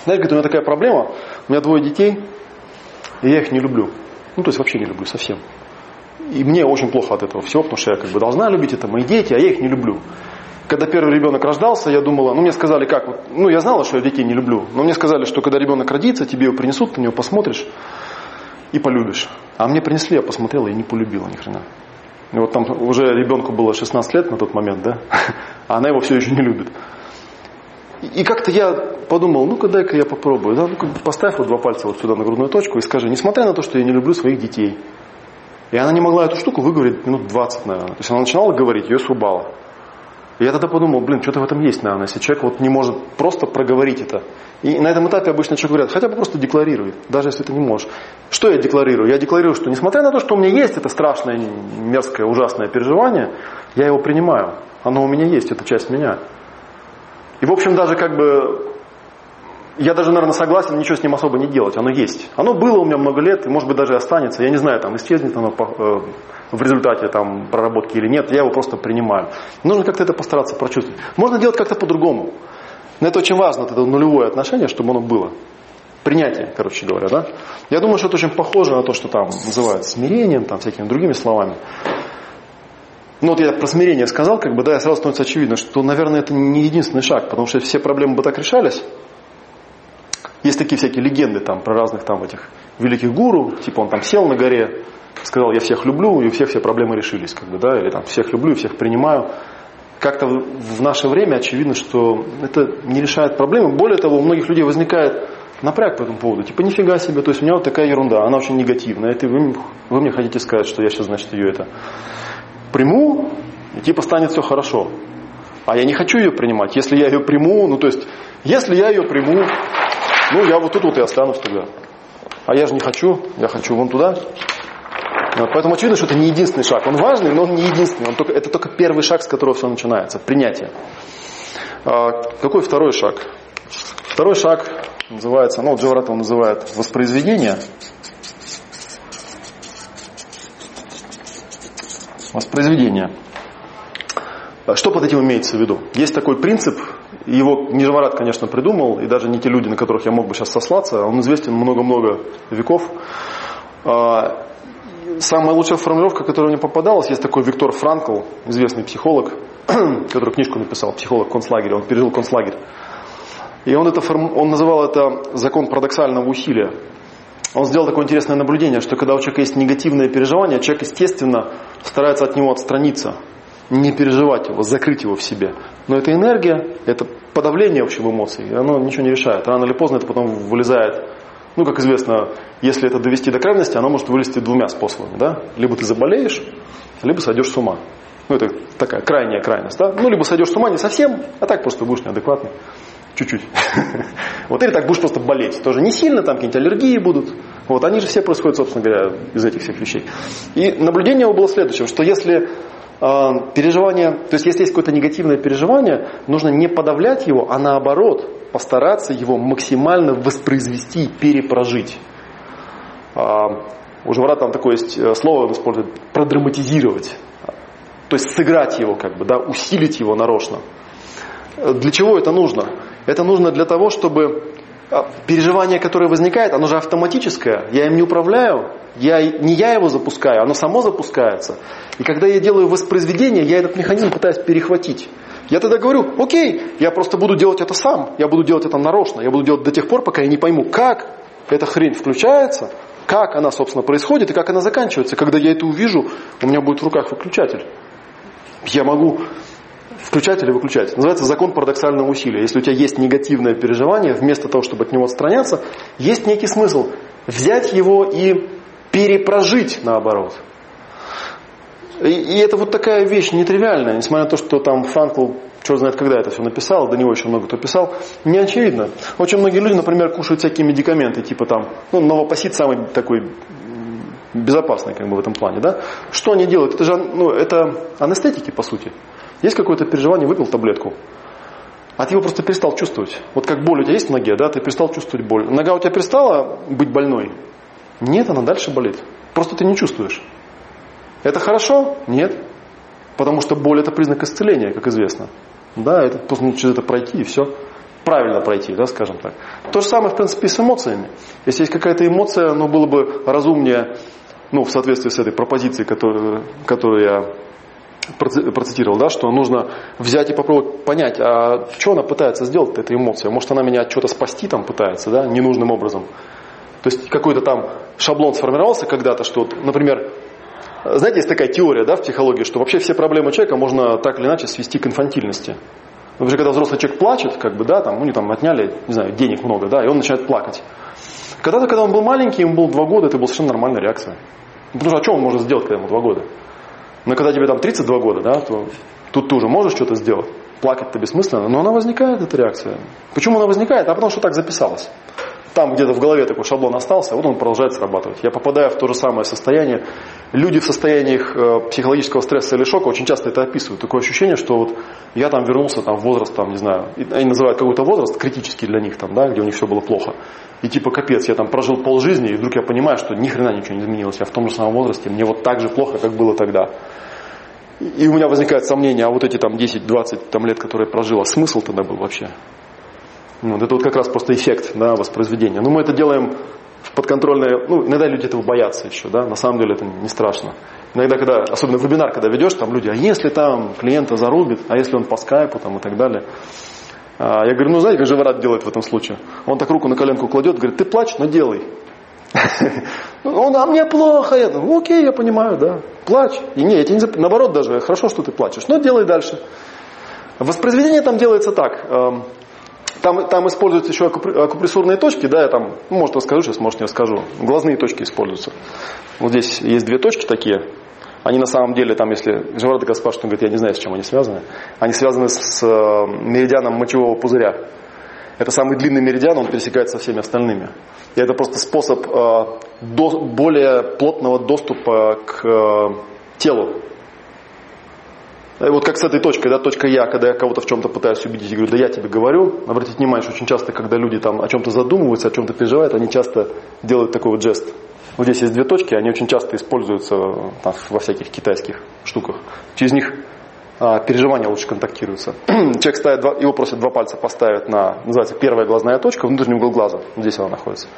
Speaker 2: знаешь, говорит, у меня такая проблема, у меня двое детей, и я их не люблю. Ну, то есть вообще не люблю совсем. И мне очень плохо от этого всего, потому что я как бы должна любить это мои дети, а я их не люблю. Когда первый ребенок рождался, я думала, ну мне сказали как, вот, ну я знала, что я детей не люблю, но мне сказали, что когда ребенок родится, тебе его принесут, ты на него посмотришь и полюбишь. А мне принесли, я посмотрела и не полюбила ни хрена. И вот там уже ребенку было 16 лет на тот момент, да, а она его все еще не любит. И как-то я подумал, ну-ка дай-ка я попробую. Да, ну поставь вот два пальца вот сюда на грудную точку и скажи, несмотря на то, что я не люблю своих детей. И она не могла эту штуку выговорить минут 20, наверное. То есть она начинала говорить, ее срубала. Я тогда подумал, блин, что-то в этом есть, наверное, если человек вот не может просто проговорить это. И на этом этапе обычно человек говорят, хотя бы просто декларируй, даже если ты не можешь. Что я декларирую? Я декларирую, что несмотря на то, что у меня есть это страшное, мерзкое, ужасное переживание, я его принимаю. Оно у меня есть, это часть меня. И, в общем, даже как бы я даже, наверное, согласен ничего с ним особо не делать. Оно есть. Оно было у меня много лет, и, может быть, даже останется. Я не знаю, там, исчезнет оно э, в результате там, проработки или нет. Я его просто принимаю. Нужно как-то это постараться прочувствовать. Можно делать как-то по-другому. Но это очень важно, это нулевое отношение, чтобы оно было. Принятие, короче говоря, да? Я думаю, что это очень похоже на то, что там называют смирением, там, всякими другими словами. Ну вот я про смирение сказал, как бы, да, и сразу становится очевидно, что, наверное, это не единственный шаг, потому что все проблемы бы так решались. Есть такие всякие легенды там про разных там этих великих гуру, типа он там сел на горе, сказал, я всех люблю, и у всех все проблемы решились, как бы, да, или там всех люблю, всех принимаю. Как-то в наше время очевидно, что это не решает проблемы. Более того, у многих людей возникает напряг по этому поводу. Типа, нифига себе, то есть у меня вот такая ерунда, она очень негативная. Это вы, вы мне хотите сказать, что я сейчас, значит, ее это приму, и типа станет все хорошо. А я не хочу ее принимать. Если я ее приму, ну то есть, если я ее приму, ну я вот тут вот и останусь тогда. А я же не хочу, я хочу вон туда. Поэтому очевидно, что это не единственный шаг. Он важный, но он не единственный. Он только, это только первый шаг, с которого все начинается. Принятие. А, какой второй шаг? Второй шаг называется, ну, Джаварат его называет воспроизведение. Воспроизведение. Что под этим имеется в виду? Есть такой принцип, его Нижеварат, конечно, придумал, и даже не те люди, на которых я мог бы сейчас сослаться, он известен много-много веков. А, самая лучшая формулировка, которая мне попадалась, есть такой Виктор Франкл, известный психолог, который книжку написал, психолог концлагеря, он пережил концлагерь. И он, это, он называл это закон парадоксального усилия. Он сделал такое интересное наблюдение, что когда у человека есть негативное переживание, человек, естественно, старается от него отстраниться, не переживать его, закрыть его в себе. Но это энергия, это подавление вообще эмоций, оно ничего не решает. Рано или поздно это потом вылезает ну, как известно, если это довести до крайности, оно может вылезти двумя способами. Да? Либо ты заболеешь, либо сойдешь с ума. Ну, это такая крайняя крайность. Да? Ну, либо сойдешь с ума не совсем, а так просто будешь неадекватный. Чуть-чуть. Вот или так будешь просто болеть. Тоже не сильно, там какие-нибудь аллергии будут. Вот, они же все происходят, собственно говоря, из этих всех вещей. И наблюдение его было следующим, что если переживание, то есть если есть какое-то негативное переживание, нужно не подавлять его, а наоборот постараться его максимально воспроизвести и перепрожить. А, у Жевара там такое есть э, слово, он использует, продраматизировать. То есть сыграть его, как бы, да, усилить его нарочно. Для чего это нужно? Это нужно для того, чтобы переживание, которое возникает, оно же автоматическое. Я им не управляю, я, не я его запускаю, оно само запускается. И когда я делаю воспроизведение, я этот механизм пытаюсь перехватить. Я тогда говорю, окей, я просто буду делать это сам, я буду делать это нарочно, я буду делать до тех пор, пока я не пойму, как эта хрень включается, как она, собственно, происходит и как она заканчивается. Когда я это увижу, у меня будет в руках выключатель. Я могу включать или выключать. Называется закон парадоксального усилия. Если у тебя есть негативное переживание, вместо того, чтобы от него отстраняться, есть некий смысл взять его и перепрожить наоборот. И, и это вот такая вещь нетривиальная, несмотря на то, что там Франкл Черт знает, когда это все написал, до него еще много кто писал. Не очевидно. Очень многие люди, например, кушают всякие медикаменты, типа там, ну, новопосит самый такой безопасный как бы в этом плане, да? Что они делают? Это же, ну, это анестетики, по сути. Есть какое-то переживание, выпил таблетку, а ты его просто перестал чувствовать. Вот как боль у тебя есть в ноге, да, ты перестал чувствовать боль. Нога у тебя перестала быть больной? Нет, она дальше болит. Просто ты не чувствуешь. Это хорошо? Нет. Потому что боль это признак исцеления, как известно. Да, это просто нужно через это пройти и все. Правильно пройти, да, скажем так. То же самое, в принципе, и с эмоциями. Если есть какая-то эмоция, ну, было бы разумнее, ну, в соответствии с этой пропозицией, которую, которую я процитировал, да, что нужно взять и попробовать понять, а что она пытается сделать, эта эмоция. Может, она меня что-то спасти там пытается, да, ненужным образом. То есть какой-то там шаблон сформировался когда-то, что, например, знаете, есть такая теория да, в психологии, что вообще все проблемы человека можно так или иначе свести к инфантильности. Например, когда взрослый человек плачет, как бы, да, там, у него там отняли, не знаю, денег много, да, и он начинает плакать. Когда-то, когда он был маленький, ему было два года, это была совершенно нормальная реакция. Потому что а что он может сделать, когда ему два года? Но когда тебе там 32 года, да, то тут ты уже можешь что-то сделать. Плакать-то бессмысленно, но она возникает, эта реакция. Почему она возникает? А потому что так записалось там где-то в голове такой шаблон остался, вот он продолжает срабатывать. Я попадаю в то же самое состояние. Люди в состояниях э, психологического стресса или шока очень часто это описывают. Такое ощущение, что вот я там вернулся там, в возраст, там, не знаю, они называют какой-то возраст критический для них, там, да, где у них все было плохо. И типа капец, я там прожил полжизни, и вдруг я понимаю, что ни хрена ничего не изменилось. Я в том же самом возрасте, мне вот так же плохо, как было тогда. И у меня возникает сомнение, а вот эти там 10-20 там, лет, которые я прожил, а смысл тогда был вообще? Вот, это вот как раз просто эффект да, воспроизведения. Но мы это делаем в подконтрольное, ну, иногда люди этого боятся еще, да, на самом деле это не страшно. Иногда, когда, особенно вебинар, когда ведешь, там люди, а если там клиента зарубит, а если он по скайпу там и так далее. А, я говорю, ну знаете, как Живорат делает в этом случае? Он так руку на коленку кладет, говорит, ты плачь, но делай. Он, а мне плохо. Я думаю, окей, я понимаю, да. Плачь. И не, не наоборот даже, хорошо, что ты плачешь, но делай дальше. Воспроизведение там делается так. Там, там используются еще акупрессурные точки, да, я там, ну, может расскажу сейчас, может не расскажу. Глазные точки используются. Вот здесь есть две точки такие. Они на самом деле, там, если Живард Гаспар, что он говорит, я не знаю, с чем они связаны. Они связаны с э, меридианом мочевого пузыря. Это самый длинный меридиан, он пересекается со всеми остальными. И это просто способ э, до, более плотного доступа к э, телу. И вот как с этой точкой, да, точка я, когда я кого-то в чем-то пытаюсь убедить, я говорю, да я тебе говорю. Обратите внимание, что очень часто, когда люди там о чем-то задумываются, о чем-то переживают, они часто делают такой вот жест. Вот здесь есть две точки, они очень часто используются там, во всяких китайских штуках. Через них а, переживания лучше контактируются. Человек ставит два, его просят два пальца поставить на, называется первая глазная точка, внутренний угол глаза. Здесь она находится.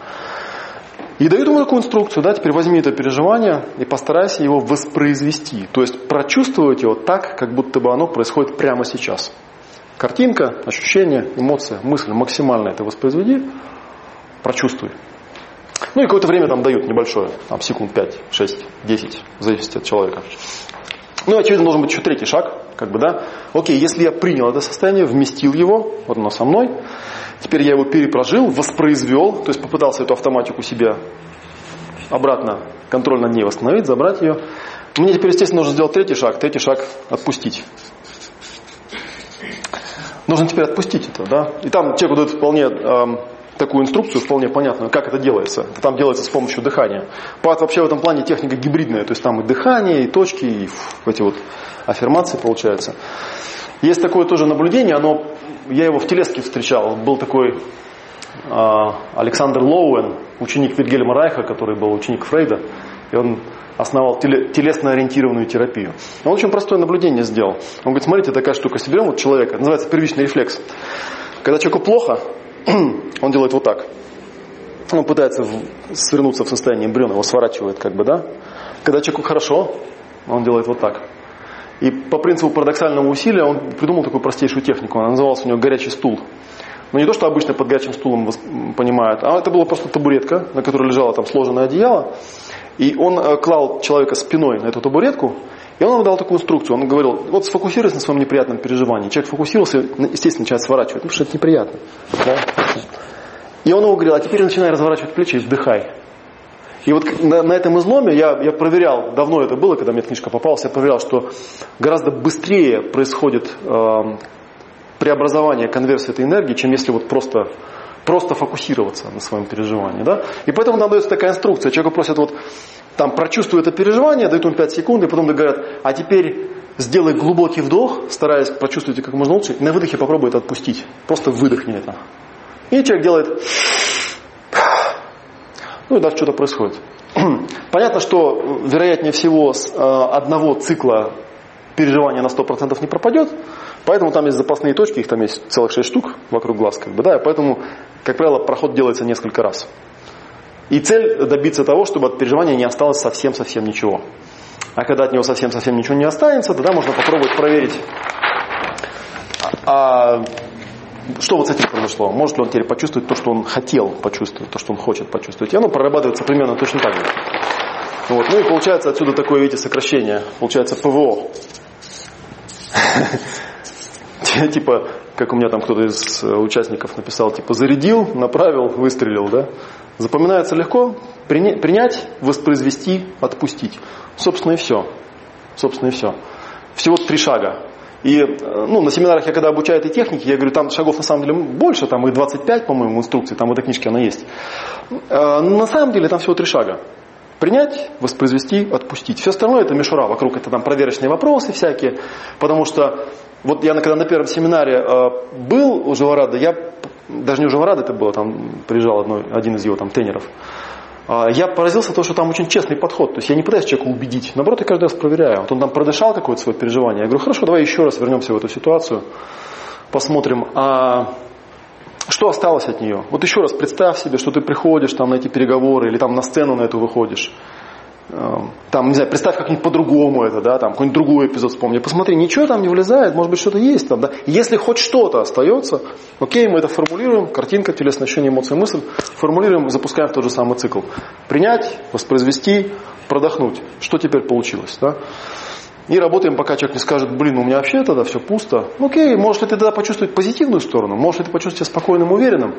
Speaker 2: И дают ему такую инструкцию, да, теперь возьми это переживание и постарайся его воспроизвести. То есть прочувствовать его так, как будто бы оно происходит прямо сейчас. Картинка, ощущение, эмоция, мысль максимально это воспроизведи, прочувствуй. Ну и какое-то время там дают небольшое, там секунд 5, 6, 10, в зависимости от человека. Ну и очевидно должен быть еще третий шаг, как бы, да. Окей, если я принял это состояние, вместил его, вот оно со мной, Теперь я его перепрожил, воспроизвел, то есть попытался эту автоматику себе обратно, контроль над ней восстановить, забрать ее. Мне теперь, естественно, нужно сделать третий шаг. Третий шаг – отпустить. Нужно теперь отпустить это, да. И там человеку дают вполне э, такую инструкцию, вполне понятную, как это делается. Это там делается с помощью дыхания. Пад вообще в этом плане техника гибридная, то есть там и дыхание, и точки, и фу, эти вот аффирмации получаются. Есть такое тоже наблюдение, оно я его в телеске встречал. Был такой э, Александр Лоуэн, ученик Вильгельма Райха, который был ученик Фрейда. И он основал телесно-ориентированную терапию. Он очень простое наблюдение сделал. Он говорит, смотрите, такая штука, соберем вот человека, называется первичный рефлекс. Когда человеку плохо, он делает вот так. Он пытается свернуться в состояние эмбриона, его сворачивает как бы, да. Когда человеку хорошо, он делает вот так. И по принципу парадоксального усилия он придумал такую простейшую технику. Она называлась у него горячий стул. Но не то, что обычно под горячим стулом понимают, а это была просто табуретка, на которой лежало там сложенное одеяло. И он э, клал человека спиной на эту табуретку, и он ему дал такую инструкцию. Он говорил, вот сфокусируйся на своем неприятном переживании. Человек фокусировался, естественно, начинает сворачивать, потому что это неприятно. Да? И он ему говорил, а теперь начинай разворачивать плечи и вдыхай. И вот на, на этом изломе я, я проверял, давно это было, когда мне книжка попалась, я проверял, что гораздо быстрее происходит э, преобразования, конверсии этой энергии, чем если вот просто, просто фокусироваться на своем переживании. Да? И поэтому нам дается такая инструкция. Человеку просят вот там прочувствуй это переживание, дают ему 5 секунд, и потом говорят, а теперь сделай глубокий вдох, стараясь прочувствовать как можно лучше, и на выдохе попробуй это отпустить. Просто выдохни это. И человек делает ну и дальше что-то происходит. Понятно, что вероятнее всего с э, одного цикла переживания на 100% не пропадет, поэтому там есть запасные точки, их там есть целых 6 штук вокруг глаз, как бы, да, и поэтому, как правило, проход делается несколько раз. И цель добиться того, чтобы от переживания не осталось совсем-совсем ничего. А когда от него совсем-совсем ничего не останется, тогда можно попробовать проверить, а что вот с этим произошло? Может ли он теперь почувствовать то, что он хотел почувствовать, то, что он хочет почувствовать? И оно прорабатывается примерно точно так же. Вот. Ну и получается отсюда такое, видите, сокращение. Получается ПВО. Типа, как у меня там кто-то из э, участников написал, типа зарядил, направил, выстрелил, да? Запоминается легко, принять, воспроизвести, отпустить. Собственно и все. Собственно и все. Всего три шага. И э, ну, на семинарах я когда обучаю этой технике, я говорю, там шагов на самом деле больше, там их 25, по-моему, инструкций, там в этой книжке она есть. Э, на самом деле там всего три шага. Принять, воспроизвести, отпустить. Все остальное это мишура, вокруг это там проверочные вопросы всякие, потому что вот я когда на первом семинаре э, был у Живорада, я даже не у Живорада это было, там приезжал одно, один из его там тренеров, я поразился то, что там очень честный подход. То есть я не пытаюсь человека убедить. Наоборот, я каждый раз проверяю. Вот он там продышал какое-то свое переживание. Я говорю, хорошо, давай еще раз вернемся в эту ситуацию. Посмотрим, а что осталось от нее. Вот еще раз представь себе, что ты приходишь там на эти переговоры или там на сцену на эту выходишь. Эм, там, не знаю, представь как-нибудь по-другому это, да, там какой-нибудь другой эпизод вспомни. Посмотри, ничего там не влезает, может быть что-то есть там, да. Если хоть что-то остается, окей, мы это формулируем, картинка, телесное ощущение, эмоции, мысль, формулируем, запускаем в тот же самый цикл. Принять, воспроизвести, продохнуть. Что теперь получилось, да? И работаем, пока человек не скажет, блин, у меня вообще тогда все пусто. Окей, может ли ты тогда почувствовать позитивную сторону, может ли ты почувствовать себя спокойным, уверенным.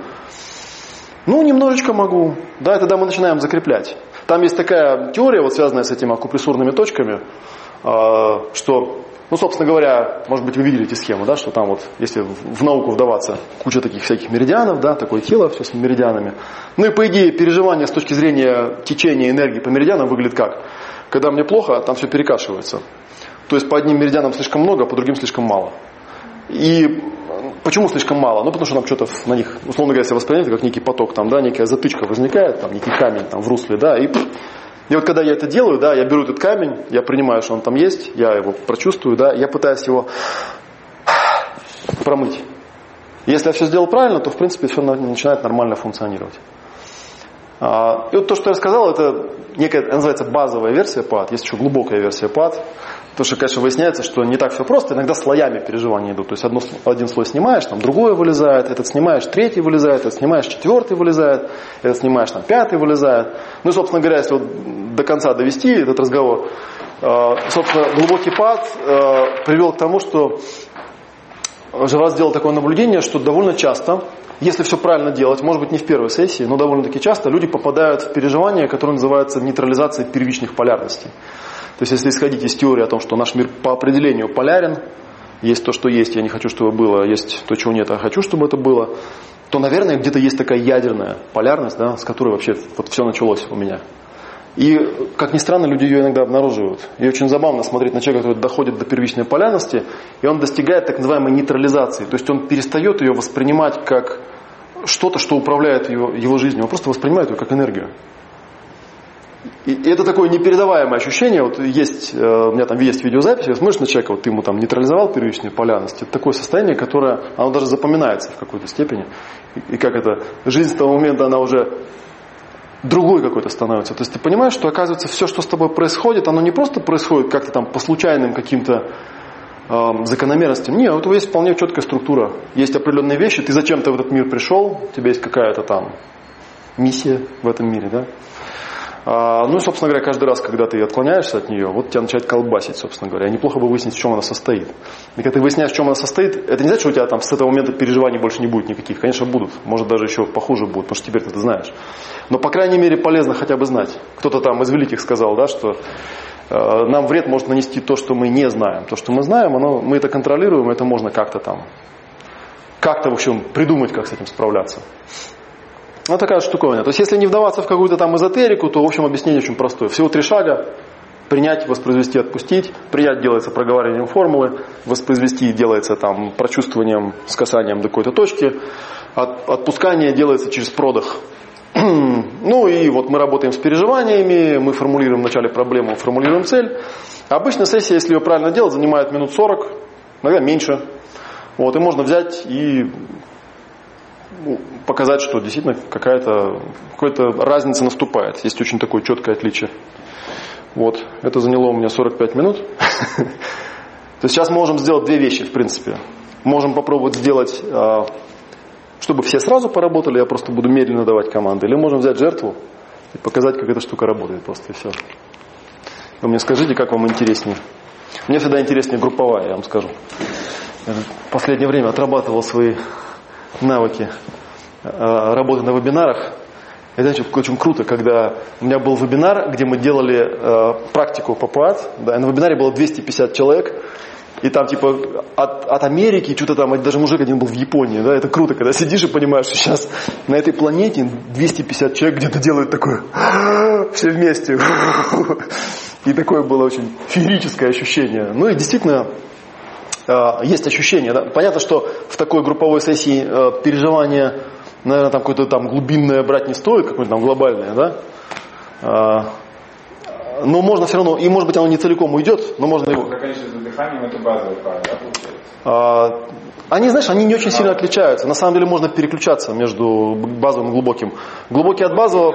Speaker 2: Ну, немножечко могу. Да, и тогда мы начинаем закреплять. Там есть такая теория, вот связанная с этими акупрессурными точками, а, что, ну, собственно говоря, может быть, вы видели эти схемы, да, что там вот, если в науку вдаваться, куча таких всяких меридианов, да, такое тело, все с меридианами. Ну и по идее переживание с точки зрения течения энергии по меридианам выглядит как? Когда мне плохо, там все перекашивается. То есть по одним меридианам слишком много, а по другим слишком мало. И почему слишком мало? Ну, потому что нам что-то на них, условно говоря, если воспринимать как некий поток, там, да, некая затычка возникает, там, некий камень там в русле, да, и, и вот когда я это делаю, да, я беру этот камень, я принимаю, что он там есть, я его прочувствую, да, я пытаюсь его промыть. Если я все сделал правильно, то, в принципе, все начинает нормально функционировать. А, и вот то, что я сказал, это некая, называется базовая версия ПАД, есть еще глубокая версия ПАД. Потому что, конечно, выясняется, что не так все просто, иногда слоями переживания идут. То есть одно, один слой снимаешь, там другое вылезает, этот снимаешь, третий вылезает, этот снимаешь, четвертый вылезает, этот снимаешь, там пятый вылезает. Ну, собственно говоря, если вот до конца довести этот разговор, э, собственно, глубокий пад э, привел к тому, что Живас сделал такое наблюдение, что довольно часто, если все правильно делать, может быть не в первой сессии, но довольно-таки часто люди попадают в переживания, которые называются нейтрализацией первичных полярностей. То есть, если исходить из теории о том, что наш мир по определению полярен, есть то, что есть, я не хочу, чтобы было, есть то, чего нет, а хочу, чтобы это было, то, наверное, где-то есть такая ядерная полярность, да, с которой вообще вот все началось у меня. И, как ни странно, люди ее иногда обнаруживают. И очень забавно смотреть на человека, который доходит до первичной полярности, и он достигает так называемой нейтрализации. То есть он перестает ее воспринимать как что-то, что управляет его, его жизнью. Он просто воспринимает ее как энергию. И, это такое непередаваемое ощущение. Вот есть, э, у меня там есть видеозапись, я смотришь на человека, вот ты ему там нейтрализовал первичную полярность. Это такое состояние, которое, оно даже запоминается в какой-то степени. И, как это, жизнь с того момента, она уже другой какой-то становится. То есть ты понимаешь, что оказывается все, что с тобой происходит, оно не просто происходит как-то там по случайным каким-то э, закономерностям. Нет, у тебя есть вполне четкая структура. Есть определенные вещи, ты зачем-то в этот мир пришел, у тебя есть какая-то там миссия в этом мире, да? А, ну и, собственно говоря, каждый раз, когда ты отклоняешься от нее, вот тебя начинает колбасить, собственно говоря. неплохо бы выяснить, в чем она состоит. И когда ты выясняешь, в чем она состоит, это не значит, что у тебя там с этого момента переживаний больше не будет никаких. Конечно, будут. Может, даже еще похуже будут, потому что теперь ты это знаешь. Но, по крайней мере, полезно хотя бы знать. Кто-то там из великих сказал, да, что э, нам вред может нанести то, что мы не знаем. То, что мы знаем, оно, мы это контролируем, это можно как-то там как-то, в общем, придумать, как с этим справляться. Вот такая штуковина. То есть, если не вдаваться в какую-то там эзотерику, то, в общем, объяснение очень простое. Всего три шага. Принять, воспроизвести, отпустить. Принять делается проговариванием формулы. Воспроизвести делается там прочувствованием с касанием до какой-то точки. От, отпускание делается через продых. ну и вот мы работаем с переживаниями, мы формулируем вначале проблему, формулируем цель. Обычно сессия, если ее правильно делать, занимает минут 40, иногда меньше. Вот, и можно взять и показать, что действительно какая-то какая разница наступает. Есть очень такое четкое отличие. Вот, это заняло у меня 45 минут. То есть сейчас можем сделать две вещи, в принципе. Можем попробовать сделать, а, чтобы все сразу поработали, я просто буду медленно давать команды. Или можем взять жертву и показать, как эта штука работает просто и все. Вы мне скажите, как вам интереснее. Мне всегда интереснее групповая, я вам скажу. В последнее время отрабатывал свои навыки э, работы на вебинарах. Это очень круто, когда у меня был вебинар, где мы делали э, практику по ПАД. Да, на вебинаре было 250 человек. И там типа от, от Америки, что-то там, даже мужик один был в Японии, да, это круто, когда сидишь и понимаешь, что сейчас на этой планете 250 человек где-то делают такое, все вместе. И такое было очень феерическое ощущение. Ну и действительно, есть ощущение. Да? Понятно, что в такой групповой сессии э, переживание, наверное, там какое-то там глубинное брать не стоит, какое-то там глобальное, да? Э, но можно все равно, и может быть оно не целиком уйдет, но можно его...
Speaker 1: Конечно, за дыханием это базовый пар, да, получается?
Speaker 2: Они, знаешь, они не очень сильно отличаются. На самом деле можно переключаться между базовым и глубоким. Глубокий от базового...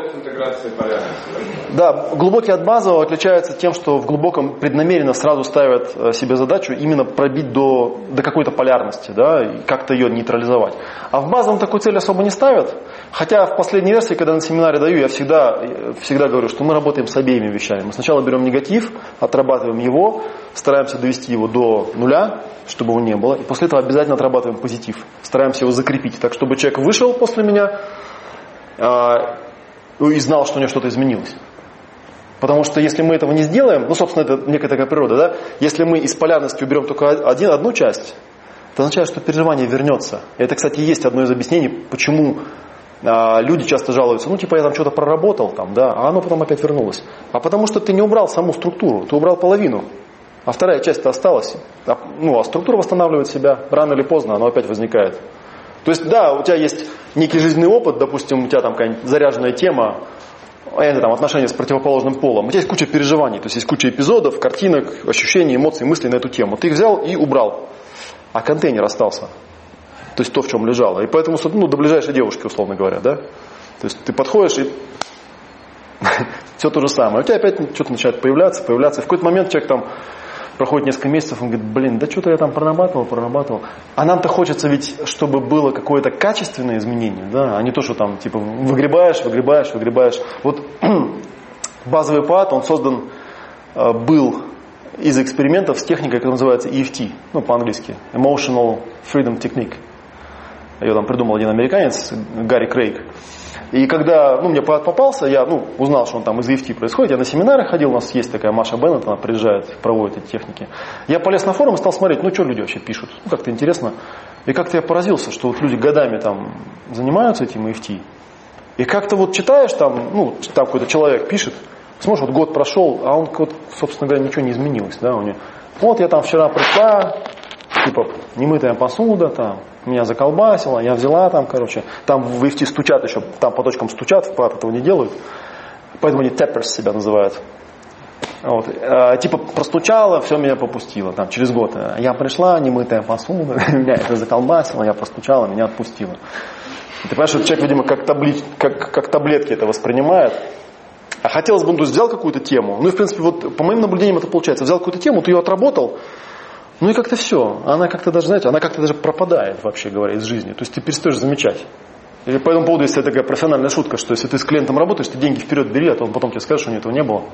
Speaker 2: Да, глубокий от базового отличается тем, что в глубоком преднамеренно сразу ставят э, себе задачу именно пробить до, до какой-то полярности, да, и как-то ее нейтрализовать. А в базовом такой цели особо не ставят. Хотя в последней версии, когда на семинаре даю, я всегда, всегда говорю, что мы работаем с обеими вещами. Мы сначала берем негатив, отрабатываем его, стараемся довести его до нуля, чтобы его не было. И после этого обязательно отрабатываем позитив. Стараемся его закрепить. Так, чтобы человек вышел после меня э, и знал, что у него что-то изменилось. Потому что если мы этого не сделаем, ну, собственно, это некая такая природа, да? Если мы из полярности уберем только один, одну часть, это означает, что переживание вернется. И это, кстати, есть одно из объяснений, почему а, люди часто жалуются, ну, типа, я там что-то проработал, там, да, а оно потом опять вернулось. А потому что ты не убрал саму структуру, ты убрал половину. А вторая часть-то осталась. А, ну, а структура восстанавливает себя. Рано или поздно оно опять возникает. То есть, да, у тебя есть некий жизненный опыт, допустим, у тебя там какая-нибудь заряженная тема, это там отношения с противоположным полом. У тебя есть куча переживаний, то есть есть куча эпизодов, картинок, ощущений, эмоций, мыслей на эту тему. Ты их взял и убрал, а контейнер остался. То есть то, в чем лежало. И поэтому, ну, до ближайшей девушки, условно говоря, да? То есть ты подходишь и все то же самое. У тебя опять что-то начинает появляться, появляться. И в какой-то момент человек там проходит несколько месяцев, он говорит, блин, да что-то я там прорабатывал, прорабатывал. А нам-то хочется ведь, чтобы было какое-то качественное изменение, да, а не то, что там, типа, выгребаешь, выгребаешь, выгребаешь. Вот базовый пад, он создан э, был из экспериментов с техникой, которая называется EFT, ну, по-английски, Emotional Freedom Technique. Ее там придумал один американец, Гарри Крейг. И когда ну, мне попался, я ну, узнал, что он там из EFT происходит, я на семинары ходил, у нас есть такая Маша Беннет, она приезжает, проводит эти техники. Я полез на форум и стал смотреть, ну что люди вообще пишут, ну как-то интересно. И как-то я поразился, что вот люди годами там занимаются этим EFT, и как-то вот читаешь там, ну, там какой-то человек пишет, смотришь, вот год прошел, а он, вот, собственно говоря, ничего не изменилось, да, у него. Вот я там вчера пришла, типа, немытая посуда, там, меня заколбасило, я взяла там, короче, там в EFT стучат еще, там по точкам стучат, в этого не делают, поэтому они tappers себя называют. Вот. Э, типа простучала, все меня попустило. Там, через год я пришла, немытая посуда, меня это заколбасило, я простучала, меня отпустило. Ты понимаешь, что человек, видимо, как, таблич, как, как таблетки это воспринимает. А хотелось бы, он взял какую-то тему, ну и в принципе, вот по моим наблюдениям это получается, взял какую-то тему, ты ее отработал, ну и как-то все. Она как-то даже, знаете, она как-то даже пропадает, вообще говоря, из жизни. То есть ты перестаешь замечать. И по этому поводу есть такая профессиональная шутка, что если ты с клиентом работаешь, ты деньги вперед бери, а то он потом тебе скажет, что у него этого не было.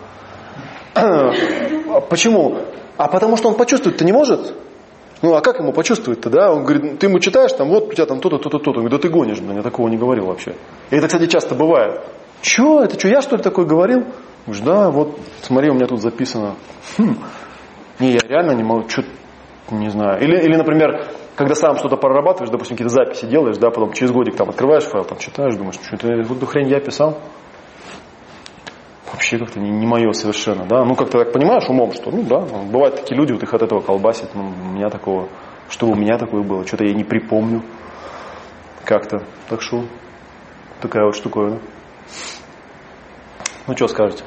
Speaker 2: Почему? А потому что он почувствовать то не может. Ну, а как ему почувствовать-то, да? Он говорит, ты ему читаешь, там, вот у тебя там то-то, то-то, то-то. Он говорит, да ты гонишь, блин, я такого не говорил вообще. И это, кстати, часто бывает. Че, это что, я что ли такое говорил? Говоришь, да, вот, смотри, у меня тут записано. Хм. Не, я реально не могу, что не знаю. Или, или, например, когда сам что-то прорабатываешь, допустим, какие-то записи делаешь, да, потом через годик там открываешь файл, там читаешь, думаешь, что это вот хрень я писал. Вообще как-то не, не мое совершенно, да. Ну, как-то так понимаешь умом, что, ну, да, ну, бывают такие люди, вот их от этого колбасит, ну, у меня такого, что у меня такое было, что-то я не припомню как-то. Так что такая вот штуковина. Ну, что скажете?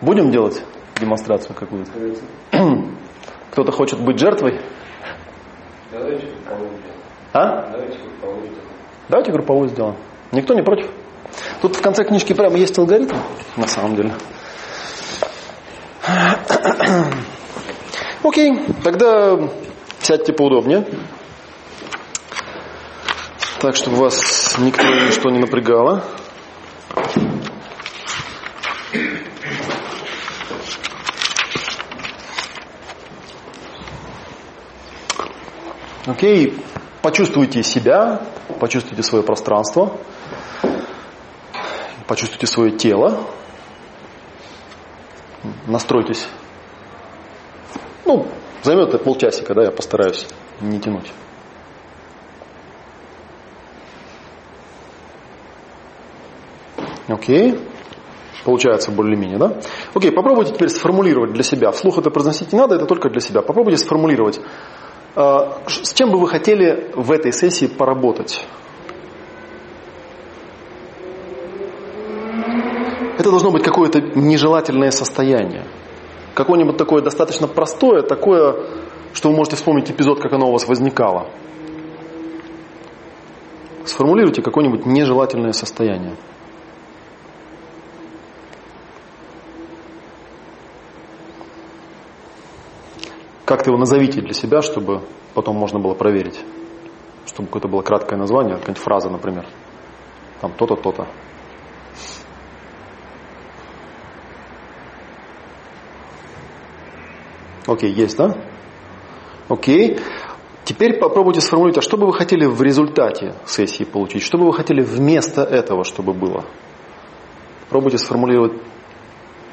Speaker 2: Будем делать демонстрацию какую-то? Кто-то хочет быть жертвой?
Speaker 3: Давайте групповую сделаем.
Speaker 2: А?
Speaker 3: Давайте групповую сделаем.
Speaker 2: Давайте групповую сделаем. Никто не против? Тут в конце книжки прямо есть алгоритм, на самом деле. Окей, тогда сядьте поудобнее. Так, чтобы вас никто ничто не напрягало. Окей, почувствуйте себя, почувствуйте свое пространство, почувствуйте свое тело, настройтесь. Ну, займет это полчасика, да, я постараюсь не тянуть. Окей. Получается более-менее, да? Окей, попробуйте теперь сформулировать для себя. Вслух это произносить не надо, это только для себя. Попробуйте сформулировать, с чем бы вы хотели в этой сессии поработать. Это должно быть какое-то нежелательное состояние. Какое-нибудь такое достаточно простое, такое, что вы можете вспомнить эпизод, как оно у вас возникало. Сформулируйте какое-нибудь нежелательное состояние. Как-то его назовите для себя, чтобы потом можно было проверить. Чтобы какое-то было краткое название, какая-нибудь фраза, например. Там то-то, то-то. Окей, есть, да? Окей. Теперь попробуйте сформулировать, а что бы вы хотели в результате сессии получить? Что бы вы хотели вместо этого, чтобы было? Пробуйте сформулировать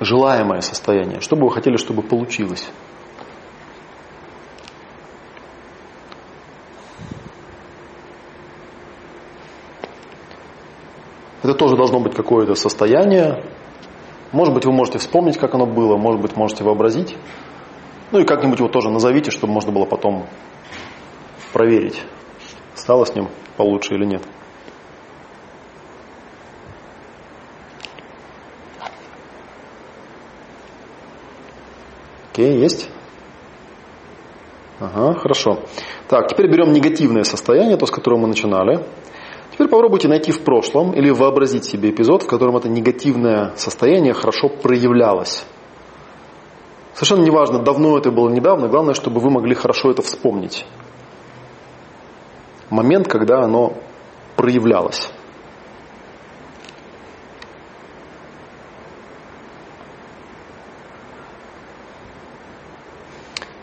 Speaker 2: желаемое состояние. Что бы вы хотели, чтобы получилось? Это тоже должно быть какое-то состояние. Может быть, вы можете вспомнить, как оно было, может быть, можете вообразить. Ну и как-нибудь его тоже назовите, чтобы можно было потом проверить, стало с ним получше или нет. Окей, есть? Ага, хорошо. Так, теперь берем негативное состояние, то, с которого мы начинали. Теперь попробуйте найти в прошлом или вообразить себе эпизод, в котором это негативное состояние хорошо проявлялось. Совершенно неважно, давно это было, недавно, главное, чтобы вы могли хорошо это вспомнить. Момент, когда оно проявлялось.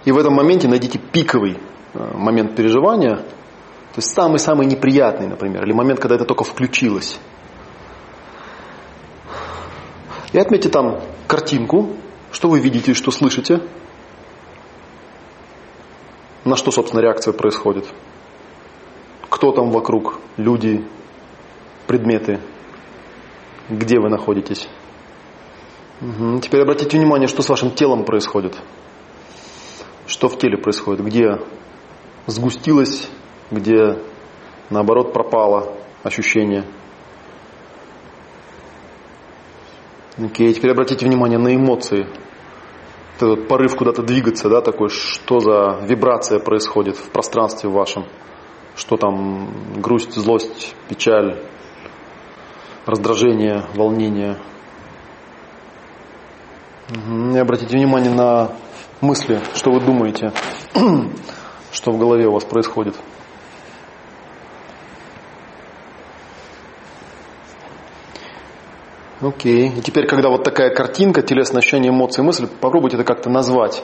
Speaker 2: И в этом моменте найдите пиковый э, момент переживания, то есть самый-самый неприятный, например, или момент, когда это только включилось. И отметьте там картинку, что вы видите, что слышите, на что, собственно, реакция происходит. Кто там вокруг, люди, предметы, где вы находитесь. Угу. Теперь обратите внимание, что с вашим телом происходит. Что в теле происходит, где сгустилось где наоборот пропало ощущение. Окей, теперь обратите внимание на эмоции. Этот порыв куда-то двигаться, да, такой, что за вибрация происходит в пространстве вашем. Что там, грусть, злость, печаль, раздражение, волнение. И обратите внимание на мысли, что вы думаете, что в голове у вас происходит. Окей. И теперь, когда вот такая картинка, телесное ощущение, эмоции, мысль, попробуйте это как-то назвать.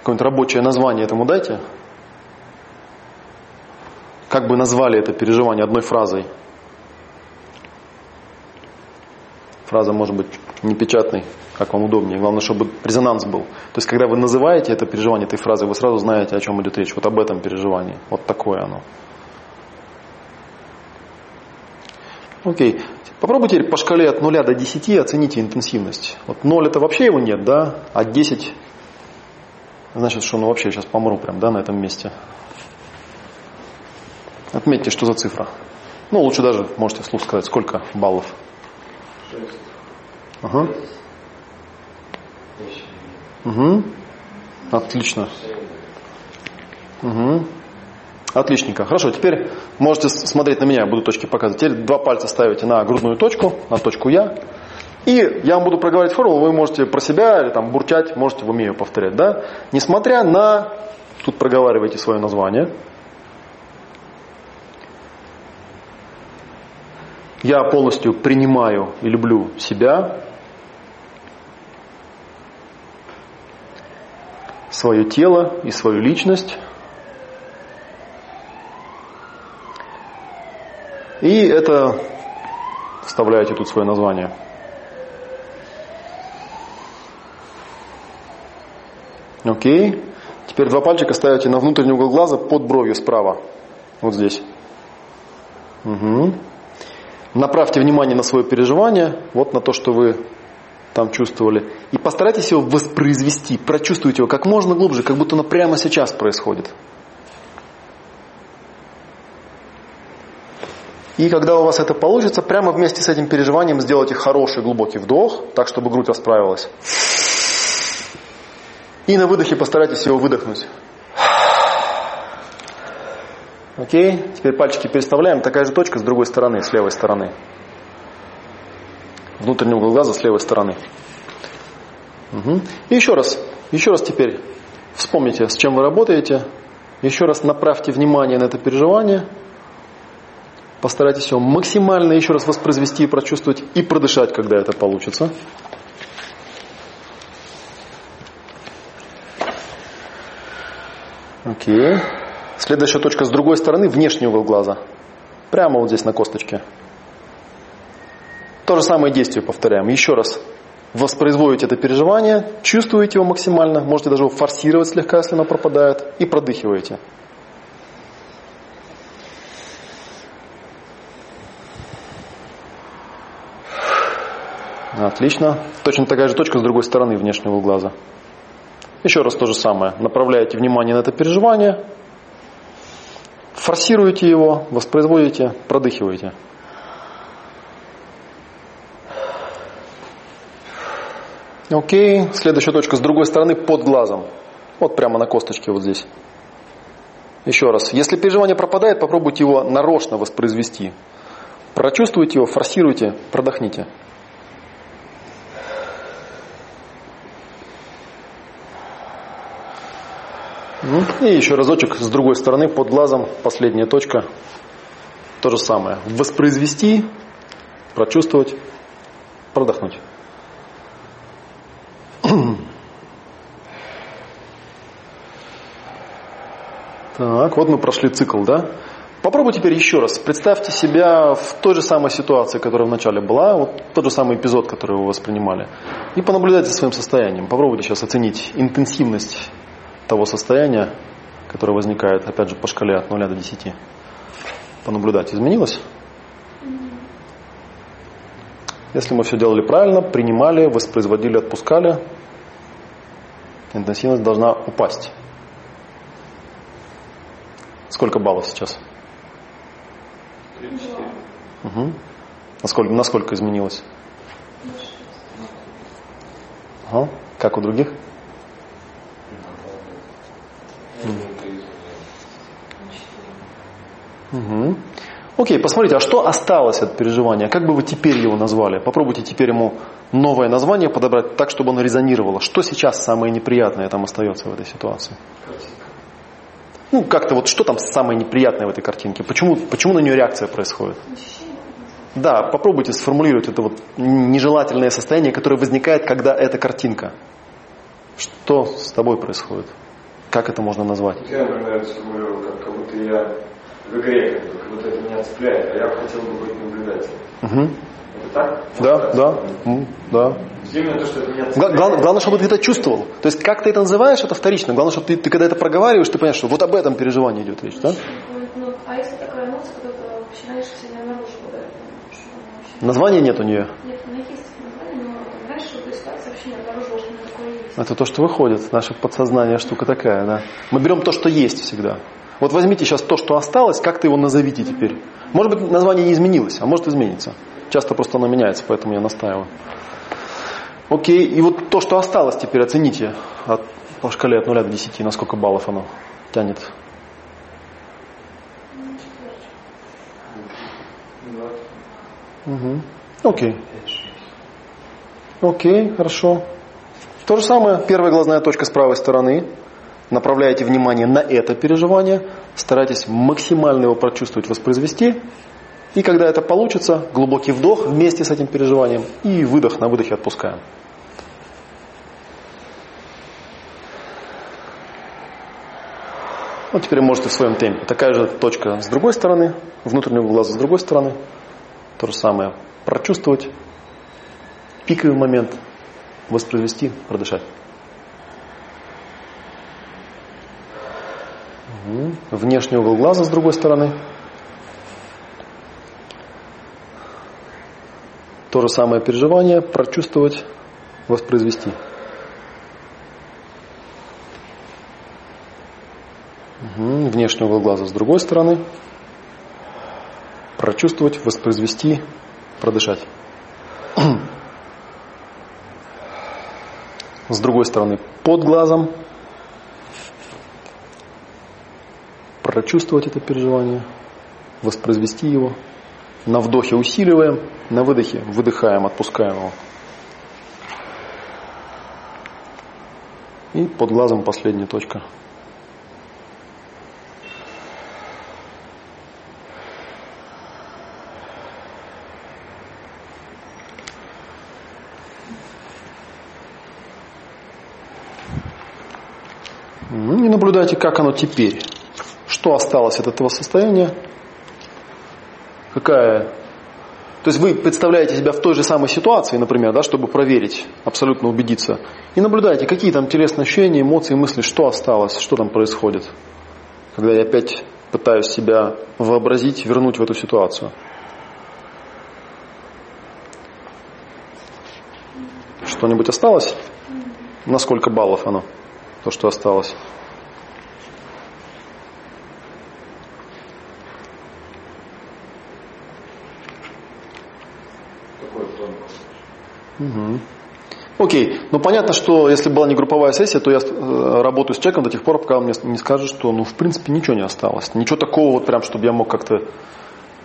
Speaker 2: Какое-нибудь рабочее название этому дайте. Как бы назвали это переживание одной фразой? Фраза может быть непечатной. как вам удобнее. Главное, чтобы резонанс был. То есть, когда вы называете это переживание этой фразой, вы сразу знаете, о чем идет речь. Вот об этом переживании. Вот такое оно. Окей. Попробуйте теперь по шкале от 0 до 10 оцените интенсивность. Вот 0 это вообще его нет, да? А 10 значит, что ну вообще сейчас помру прям, да, на этом месте. Отметьте, что за цифра. Ну, лучше даже можете вслух сказать, сколько баллов.
Speaker 3: Шесть.
Speaker 2: Ага. Угу. Отлично. Угу. Отличненько. Хорошо, теперь можете смотреть на меня, буду точки показывать. Теперь два пальца ставите на грудную точку, на точку Я. И я вам буду проговаривать формулу, вы можете про себя или там бурчать, можете в уме ее повторять. Да? Несмотря на, тут проговаривайте свое название. Я полностью принимаю и люблю себя, свое тело и свою личность. И это вставляете тут свое название. Окей. Теперь два пальчика ставите на внутренний угол глаза под бровью справа. Вот здесь. Угу. Направьте внимание на свое переживание, вот на то, что вы там чувствовали. И постарайтесь его воспроизвести, прочувствуйте его как можно глубже, как будто оно прямо сейчас происходит. И когда у вас это получится, прямо вместе с этим переживанием сделайте хороший глубокий вдох, так, чтобы грудь расправилась. И на выдохе постарайтесь его выдохнуть. Окей, теперь пальчики переставляем. Такая же точка с другой стороны, с левой стороны. Внутренний угол глаза с левой стороны. Угу. И еще раз, еще раз теперь вспомните, с чем вы работаете. Еще раз направьте внимание на это переживание. Постарайтесь его максимально еще раз воспроизвести и прочувствовать, и продышать, когда это получится. Окей. Следующая точка с другой стороны, внешний угол глаза. Прямо вот здесь на косточке. То же самое действие повторяем. Еще раз воспроизводите это переживание, чувствуете его максимально, можете даже его форсировать слегка, если оно пропадает, и продыхиваете. Отлично. Точно такая же точка с другой стороны внешнего глаза. Еще раз то же самое. Направляете внимание на это переживание, форсируете его, воспроизводите, продыхиваете. Окей. Следующая точка с другой стороны под глазом. Вот прямо на косточке вот здесь. Еще раз. Если переживание пропадает, попробуйте его нарочно воспроизвести. Прочувствуйте его, форсируйте, продохните. И еще разочек с другой стороны, под глазом, последняя точка. То же самое. Воспроизвести, прочувствовать, продохнуть. Так, вот мы прошли цикл, да? Попробуйте теперь еще раз. Представьте себя в той же самой ситуации, которая вначале была, вот тот же самый эпизод, который вы воспринимали. И понаблюдайте своим состоянием. Попробуйте сейчас оценить интенсивность того состояния, которое возникает, опять же, по шкале от 0 до 10. Понаблюдать, изменилось? Если мы все делали правильно, принимали, воспроизводили, отпускали, интенсивность должна упасть. Сколько баллов сейчас?
Speaker 3: 34.
Speaker 2: Угу. Насколько, насколько изменилось? Ага. Как у других? Угу. Окей, посмотрите, а что осталось от переживания? Как бы вы теперь его назвали? Попробуйте теперь ему новое название подобрать так, чтобы оно резонировало. Что сейчас самое неприятное там остается в этой ситуации? Ну, как-то вот что там самое неприятное в этой картинке? Почему, почему на нее реакция происходит? Да, попробуйте сформулировать это вот нежелательное состояние, которое возникает, когда эта картинка. Что с тобой происходит? Как это можно назвать?
Speaker 3: Я, например, сформулировал, как, как будто я в игре, как, бы, как будто это меня цепляет, а я хотел бы быть наблюдателем.
Speaker 2: Угу.
Speaker 3: Это так?
Speaker 2: Да, да, да.
Speaker 3: Именно то, что это меня
Speaker 2: Гла- Главное, главное, чтобы ты это чувствовал. То есть, как ты это называешь, это вторично. Главное, чтобы ты, ты когда это проговариваешь, ты понимаешь, что вот об этом переживании идет речь, да?
Speaker 4: Ну, а если такая эмоция, вообще себя что.
Speaker 2: Названия нет у нее.
Speaker 4: Нет, у меня есть название, но раньше в этой ситуации вообще не обнаружила, что у меня такое есть.
Speaker 2: Это то, что выходит. Наше подсознание штука такая, да. Мы берем то, что есть всегда. Вот возьмите сейчас то, что осталось, как-то его назовите теперь. Может быть, название не изменилось, а может изменится. Часто просто оно меняется, поэтому я настаиваю. Окей, и вот то, что осталось теперь, оцените от, по шкале от 0 до 10, на сколько баллов оно тянет. Угу. Окей. Окей, хорошо. То же самое, первая глазная точка с правой стороны. Направляете внимание на это переживание, старайтесь максимально его прочувствовать, воспроизвести. И когда это получится, глубокий вдох вместе с этим переживанием и выдох на выдохе отпускаем. Вот теперь можете в своем темпе. Такая же точка с другой стороны, внутреннего глаза с другой стороны. То же самое. Прочувствовать пиковый момент, воспроизвести, продышать. Угу. Внешний угол глаза с другой стороны. То же самое переживание, прочувствовать, воспроизвести. Угу. Внешний угол глаза с другой стороны. Прочувствовать, воспроизвести, продышать. С другой стороны, под глазом. Прочувствовать это переживание, воспроизвести его. На вдохе усиливаем, на выдохе выдыхаем, отпускаем его. И под глазом последняя точка. И наблюдайте, как оно теперь. Что осталось от этого состояния? Какая... То есть вы представляете себя в той же самой ситуации, например, да, чтобы проверить, абсолютно убедиться. И наблюдайте, какие там телесные ощущения, эмоции, мысли, что осталось, что там происходит. Когда я опять пытаюсь себя вообразить, вернуть в эту ситуацию. Что-нибудь осталось? На сколько баллов оно? То, что осталось. Угу. Окей, ну понятно, что если была не групповая сессия, то я э, работаю с человеком до тех пор, пока он мне не скажет, что ну в принципе ничего не осталось. Ничего такого вот прям, чтобы я мог как-то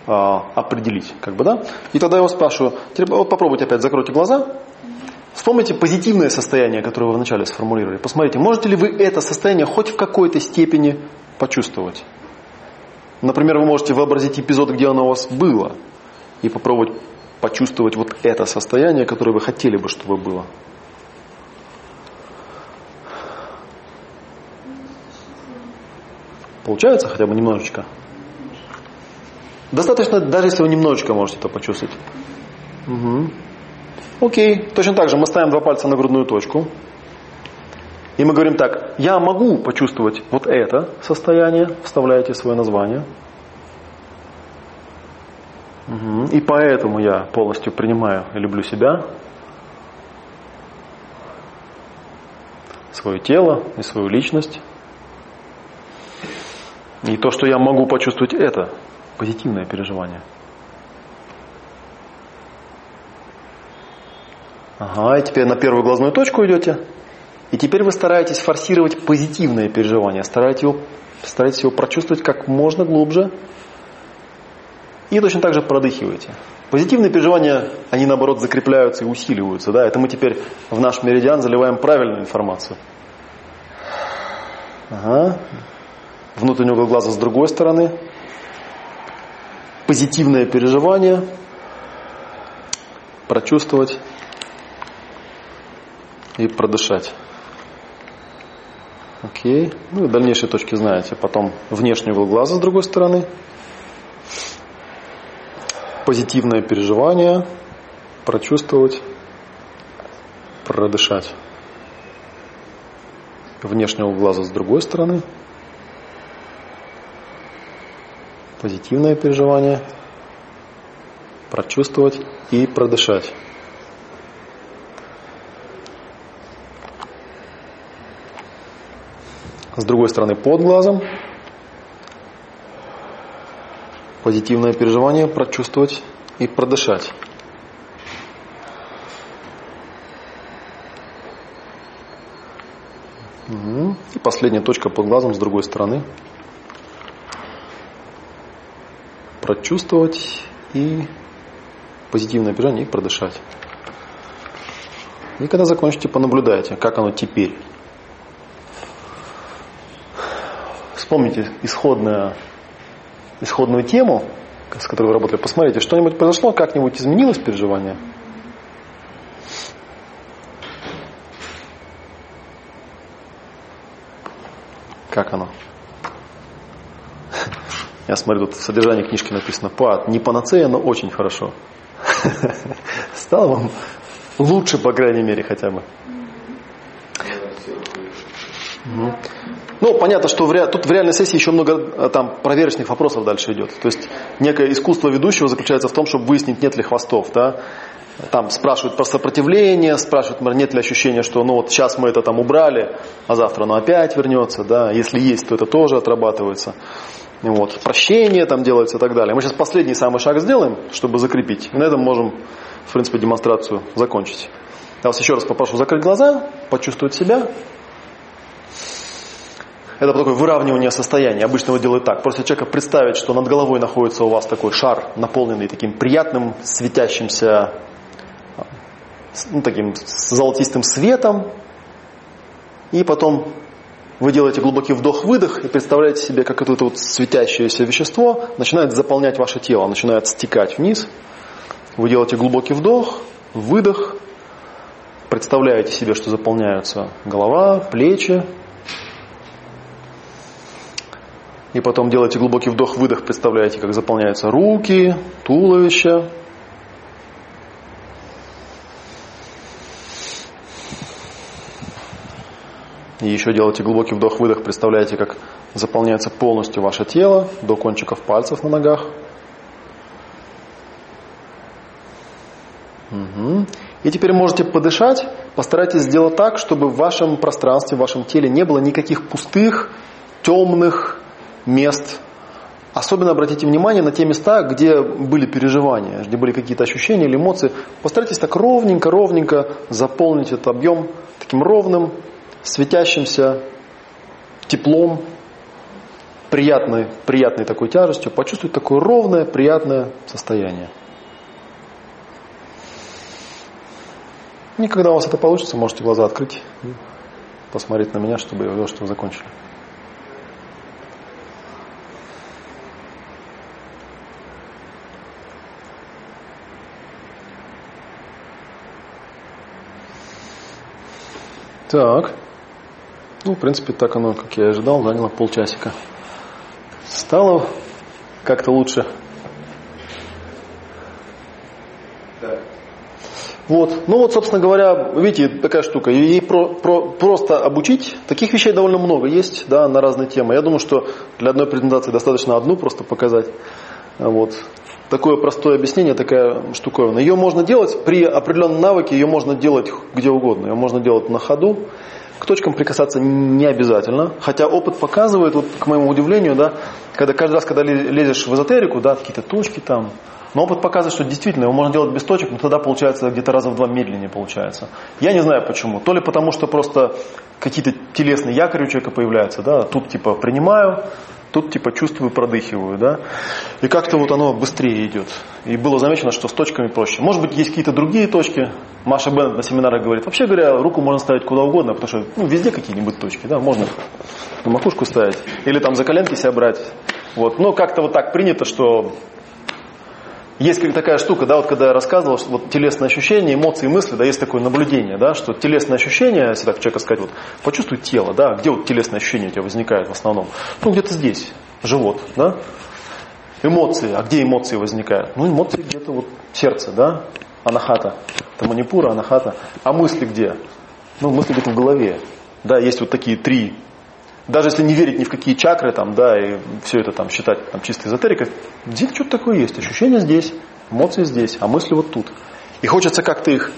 Speaker 2: а, определить. Как бы, да? И тогда я его спрашиваю, вот попробуйте опять, закройте глаза, вспомните позитивное состояние, которое вы вначале сформулировали. Посмотрите, можете ли вы это состояние хоть в какой-то степени почувствовать. Например, вы можете вообразить эпизод, где оно у вас было, и попробовать почувствовать вот это состояние, которое вы хотели бы, чтобы было. Получается хотя бы немножечко? Достаточно, даже если вы немножечко можете это почувствовать. Угу. Окей, точно так же мы ставим два пальца на грудную точку. И мы говорим так, я могу почувствовать вот это состояние, вставляете свое название. И поэтому я полностью принимаю и люблю себя, свое тело и свою личность. И то, что я могу почувствовать это, позитивное переживание. Ага, и теперь на первую глазную точку идете. И теперь вы стараетесь форсировать позитивное переживание, стараетесь его, стараетесь его прочувствовать как можно глубже. И точно так же продыхиваете. Позитивные переживания, они наоборот закрепляются и усиливаются. Да? Это мы теперь в наш меридиан заливаем правильную информацию. Ага. Внутренний угол глаза с другой стороны. Позитивное переживание. Прочувствовать и продышать. Окей. Ну и дальнейшие точки знаете. Потом внешний угол глаза с другой стороны. Позитивное переживание. прочувствовать, продышать. Внешнего глаза с другой стороны. Позитивное переживание. Прочувствовать и продышать. С другой стороны под глазом. Позитивное переживание прочувствовать и продышать. И последняя точка под глазом с другой стороны. Прочувствовать и позитивное переживание и продышать. И когда закончите, понаблюдайте, как оно теперь. Вспомните исходную, исходную тему, с которой вы работали. Посмотрите, что-нибудь произошло, как-нибудь изменилось переживание? Как оно? Я смотрю, тут в содержании книжки написано «Пад, не панацея, но очень хорошо». Стало вам лучше, по крайней мере, хотя бы. Ну, понятно, что в ре... тут в реальной сессии еще много э, там проверочных вопросов дальше идет. То есть некое искусство ведущего заключается в том, чтобы выяснить, нет ли хвостов. Да? Там спрашивают про сопротивление, спрашивают, нет ли ощущения, что ну вот сейчас мы это там убрали, а завтра оно опять вернется. Да? Если есть, то это тоже отрабатывается. Вот. Прощение там делается и так далее. Мы сейчас последний самый шаг сделаем, чтобы закрепить. И на этом можем, в принципе, демонстрацию закончить. Я вас еще раз попрошу закрыть глаза, почувствовать себя. Это такое выравнивание состояния. Обычно его делают так. Просто человека представить, что над головой находится у вас такой шар, наполненный таким приятным, светящимся, ну, таким золотистым светом. И потом вы делаете глубокий вдох-выдох и представляете себе, как это вот светящееся вещество начинает заполнять ваше тело, начинает стекать вниз. Вы делаете глубокий вдох, выдох, представляете себе, что заполняются голова, плечи. И потом делаете глубокий вдох-выдох, представляете, как заполняются руки, туловище, И еще делайте глубокий вдох-выдох, представляете, как заполняется полностью ваше тело до кончиков пальцев на ногах. Угу. И теперь можете подышать, постарайтесь сделать так, чтобы в вашем пространстве, в вашем теле не было никаких пустых, темных мест. Особенно обратите внимание на те места, где были переживания, где были какие-то ощущения или эмоции. Постарайтесь так ровненько-ровненько заполнить этот объем таким ровным, светящимся теплом, приятной, приятной такой тяжестью, почувствовать такое ровное, приятное состояние. И когда у вас это получится, можете глаза открыть и посмотреть на меня, чтобы я увидел, что вы закончили. Так. Ну, в принципе, так оно, как я ожидал, заняло полчасика. Стало как-то лучше. Вот. Ну вот, собственно говоря, видите, такая штука. Ей про, про, просто обучить, таких вещей довольно много есть, да, на разные темы. Я думаю, что для одной презентации достаточно одну просто показать. Вот. Такое простое объяснение, такая штуковина. Ее можно делать при определенном навыке, ее можно делать где угодно. Ее можно делать на ходу. К точкам прикасаться не обязательно, хотя опыт показывает, вот к моему удивлению, да, когда каждый раз, когда лезешь в эзотерику, да, какие-то точки там, но опыт показывает, что действительно его можно делать без точек, но тогда получается где-то раза в два медленнее получается. Я не знаю почему. То ли потому, что просто какие-то телесные якори у человека появляются, да, тут типа принимаю, тут типа чувствую, продыхиваю, да, и как-то вот оно быстрее идет. И было замечено, что с точками проще. Может быть, есть какие-то другие точки. Маша Беннет на семинарах говорит, вообще говоря, руку можно ставить куда угодно, потому что ну, везде какие-нибудь точки, да, можно на макушку ставить, или там за коленки себя брать. Вот. Но как-то вот так принято, что есть такая штука, да, вот когда я рассказывал, что вот телесные ощущения, эмоции, мысли, да, есть такое наблюдение, да, что телесные ощущения, если так человека сказать, вот, почувствуй тело, да, где вот телесные ощущения у тебя возникают в основном? Ну, где-то здесь, живот, да. Эмоции, а где эмоции возникают? Ну, эмоции где-то вот сердце, да. анахата. Это манипура, анахата. А мысли где? Ну, мысли где-то в голове. Да, есть вот такие три. Даже если не верить ни в какие чакры, там, да, и все это там считать там, чистой эзотерикой, где-то что-то такое есть. Ощущения здесь, эмоции здесь, а мысли вот тут. И хочется как-то их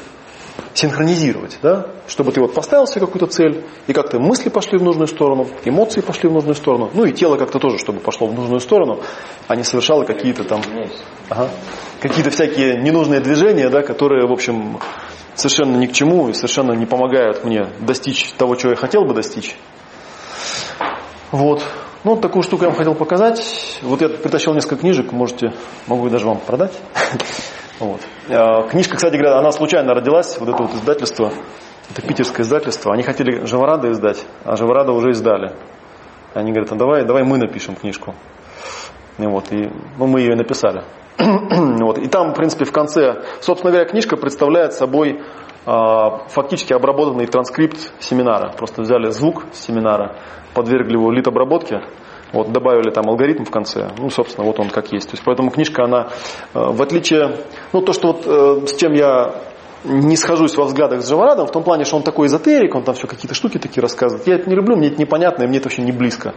Speaker 2: синхронизировать, да, чтобы ты вот поставил себе какую-то цель, и как-то мысли пошли в нужную сторону, эмоции пошли в нужную сторону, ну и тело как-то тоже, чтобы пошло в нужную сторону, а не совершало какие-то там, ага, какие-то всякие ненужные движения, да, которые, в общем, совершенно ни к чему и совершенно не помогают мне достичь того, чего я хотел бы достичь. Вот. Ну, вот такую штуку я вам хотел показать. Вот я притащил несколько книжек, можете, могу даже вам продать. Вот. А, книжка, кстати говоря, она случайно родилась, вот это вот издательство, это питерское издательство. Они хотели Живорада издать, а Живорада уже издали. Они говорят, а давай, давай мы напишем книжку. И вот, и, ну, мы ее написали. вот. И там, в принципе, в конце, собственно говоря, книжка представляет собой фактически обработанный транскрипт семинара. Просто взяли звук семинара, подвергли его литобработке, вот, добавили там алгоритм в конце, ну, собственно, вот он как есть. То есть, поэтому книжка, она, э, в отличие, ну, то, что вот, э, с чем я не схожусь во взглядах с Живорадом, в том плане, что он такой эзотерик, он там все какие-то штуки такие рассказывает. Я это не люблю, мне это непонятно, и мне это вообще не близко.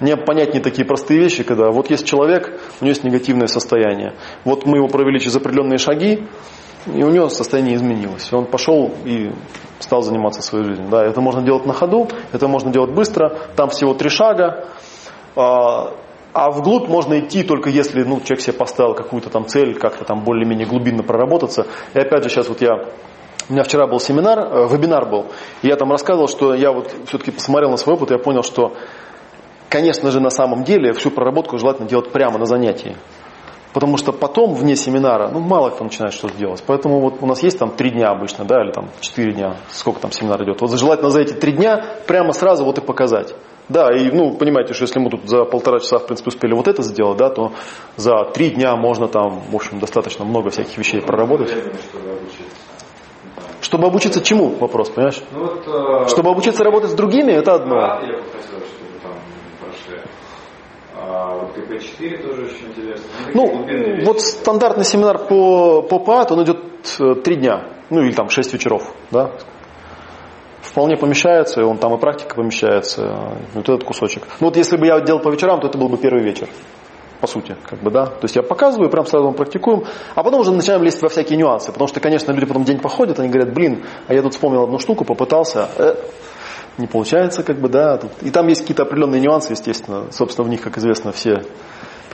Speaker 2: Мне понятнее такие простые вещи, когда вот есть человек, у него есть негативное состояние. Вот мы его провели через определенные шаги, и у него состояние изменилось. Он пошел и стал заниматься своей жизнью. Да, это можно делать на ходу, это можно делать быстро. Там всего три шага. А, а вглубь можно идти только если ну, человек себе поставил какую-то там цель, как-то там более-менее глубинно проработаться. И опять же сейчас вот я у меня вчера был семинар, э, вебинар был, и я там рассказывал, что я вот все-таки посмотрел на свой опыт, и я понял, что, конечно же, на самом деле всю проработку желательно делать прямо на занятии. Потому что потом, вне семинара, ну, мало кто начинает что-то делать. Поэтому вот у нас есть там три дня обычно, да, или там четыре дня, сколько там семинар идет. Вот желательно за эти три дня прямо сразу вот и показать. Да, и, ну, понимаете, что если мы тут за полтора часа, в принципе, успели вот это сделать, да, то за три дня можно там, в общем, достаточно много всяких вещей проработать. Чтобы обучиться чему, вопрос, понимаешь? Ну, вот, э, чтобы обучиться работать с другими, это одно.
Speaker 1: Я бы хотел, чтобы там прошли. А вот КП-4 тоже очень интересно.
Speaker 2: Ну, ну вот стандартный семинар по, по ПАТ, он идет э, три дня, ну или там шесть вечеров, да, вполне помещается, и он там и практика помещается, вот этот кусочек. Ну вот если бы я делал по вечерам, то это был бы первый вечер, по сути, как бы, да. То есть я показываю, прям сразу мы практикуем, а потом уже начинаем лезть во всякие нюансы, потому что, конечно, люди потом день походят, они говорят, блин, а я тут вспомнил одну штуку, попытался, э, не получается, как бы, да. Тут... И там есть какие-то определенные нюансы, естественно, собственно, в них, как известно, все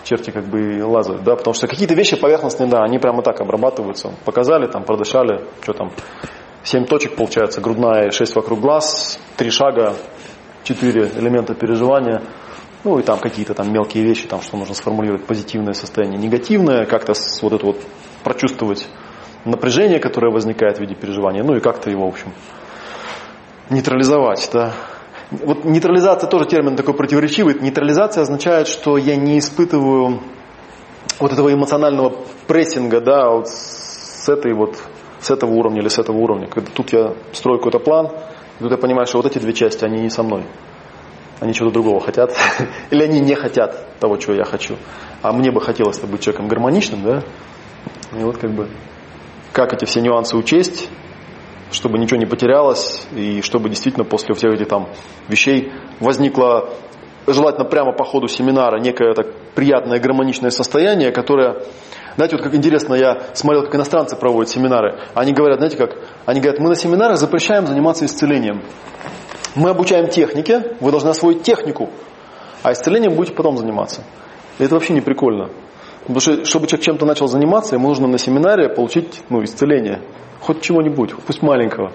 Speaker 2: черти как бы лазают, да, потому что какие-то вещи поверхностные, да, они прямо так обрабатываются. Показали, там, продышали, что там, Семь точек получается, грудная, шесть вокруг глаз, три шага, четыре элемента переживания, ну и там какие-то там мелкие вещи, там что нужно сформулировать позитивное состояние, негативное, как-то вот это вот прочувствовать напряжение, которое возникает в виде переживания, ну и как-то его, в общем, нейтрализовать, да. Вот нейтрализация тоже термин такой противоречивый. Нейтрализация означает, что я не испытываю вот этого эмоционального прессинга, да, вот с этой вот с этого уровня или с этого уровня. Когда тут я строю какой-то план, и тут я понимаю, что вот эти две части, они не со мной. Они чего-то другого хотят. или они не хотят того, чего я хочу. А мне бы хотелось быть человеком гармоничным, да? И вот как бы, как эти все нюансы учесть, чтобы ничего не потерялось, и чтобы действительно после всех этих там вещей возникло желательно прямо по ходу семинара некое так приятное гармоничное состояние, которое знаете, вот как интересно, я смотрел, как иностранцы проводят семинары. Они говорят, знаете как? Они говорят, мы на семинарах запрещаем заниматься исцелением. Мы обучаем технике, вы должны освоить технику, а исцелением будете потом заниматься. И это вообще не прикольно. Потому что, чтобы человек чем-то начал заниматься, ему нужно на семинаре получить ну, исцеление. Хоть чего-нибудь, пусть маленького.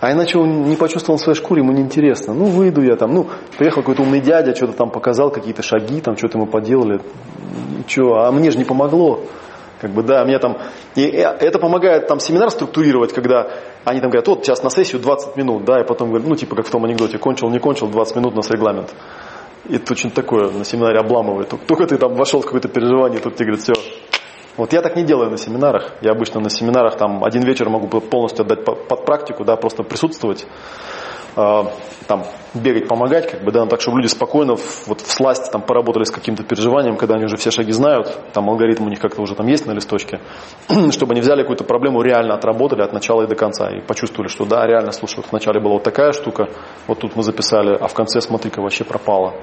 Speaker 2: А иначе он не почувствовал в своей шкуре, ему неинтересно. Ну, выйду я там, ну, приехал какой-то умный дядя, что-то там показал, какие-то шаги, там что-то мы поделали. Что, а мне же не помогло. Как бы, да, мне там, и это помогает там семинар структурировать, когда они там говорят, вот сейчас на сессию 20 минут, да, и потом говорят, ну типа как в том анекдоте, кончил, не кончил, 20 минут у нас регламент. И это очень такое на семинаре обламывает. Только ты там вошел в какое-то переживание, тут тебе говорят, все. Вот я так не делаю на семинарах. Я обычно на семинарах там один вечер могу полностью отдать под практику, да, просто присутствовать. э, там бегать, помогать, как бы, да, но так, чтобы люди спокойно в, вот в сласти там поработали с каким-то переживанием, когда они уже все шаги знают, там алгоритм у них как-то уже там есть на листочке, чтобы они взяли какую-то проблему, реально отработали от начала и до конца и почувствовали, что да, реально, слушай, вот вначале была вот такая штука, вот тут мы записали, а в конце, смотри-ка, вообще пропало.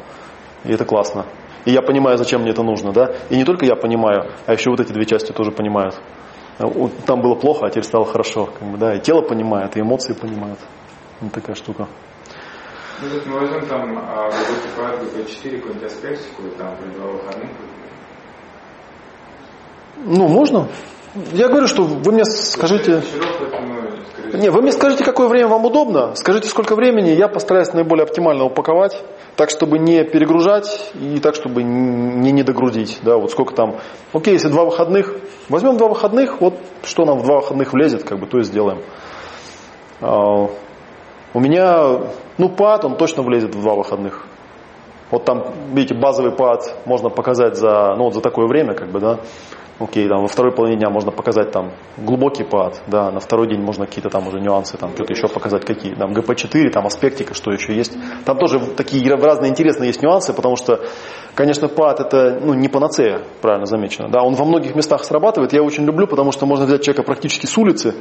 Speaker 2: И это классно. И я понимаю, зачем мне это нужно, да? И не только я понимаю, а еще вот эти две части тоже понимают. Там было плохо, а теперь стало хорошо. Как бы, да? И тело понимает, и эмоции понимают. Вот такая штука.
Speaker 1: Ну, вот мы возьмем там а, ГБ-4, ГБ-4, какую-нибудь аспектику, там, при два выходных.
Speaker 2: Ну, можно. Я говорю, что вы мне скажите... Не, вы мне скажите, какое время вам удобно, скажите, сколько времени, я постараюсь наиболее оптимально упаковать, так, чтобы не перегружать и так, чтобы не недогрузить. Да, вот сколько там... Окей, если два выходных, возьмем два выходных, вот что нам в два выходных влезет, как бы то и сделаем. А, у меня, ну, пад, он точно влезет в два выходных. Вот там, видите, базовый пад можно показать за, ну, вот за такое время, как бы, да. Окей, там во второй половине дня можно показать там глубокий пад, да, на второй день можно какие-то там уже нюансы, там что-то еще показать, какие, там ГП-4, там аспектика, что еще есть. Там тоже такие разные интересные есть нюансы, потому что, конечно, пад это, ну, не панацея, правильно замечено, да, он во многих местах срабатывает, я очень люблю, потому что можно взять человека практически с улицы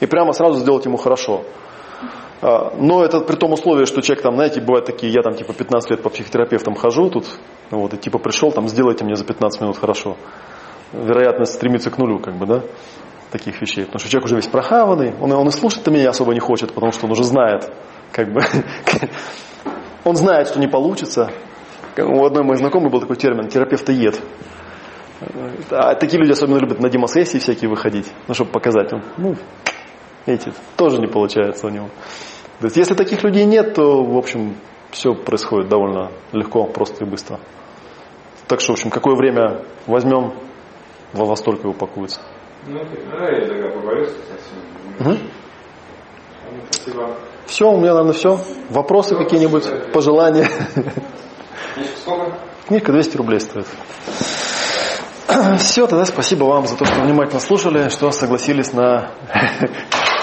Speaker 2: и прямо сразу сделать ему хорошо. А, но это при том условии, что человек там, знаете, бывают такие, я там типа 15 лет по психотерапевтам хожу тут, вот, и типа пришел, там, сделайте мне за 15 минут хорошо вероятность стремится к нулю, как бы, да, таких вещей. Потому что человек уже весь прохаванный, он, он и слушать-то меня особо не хочет, потому что он уже знает, как бы, он знает, что не получится. У одной моей знакомой был такой термин терапевтоед. А такие люди особенно любят на демосессии всякие выходить, ну, чтобы показать. Ну, эти, тоже не получается у него. То есть, если таких людей нет, то, в общем, все происходит довольно легко, просто и быстро. Так что, в общем, какое время возьмем, во, во столько и упакуется.
Speaker 1: Ну. Угу. Спасибо.
Speaker 2: Все, у меня, наверное, все. Вопросы какие-нибудь, пожелания?
Speaker 1: Книжка сколько?
Speaker 2: Книжка 200 рублей стоит. Все, тогда спасибо вам за то, что внимательно слушали, что согласились на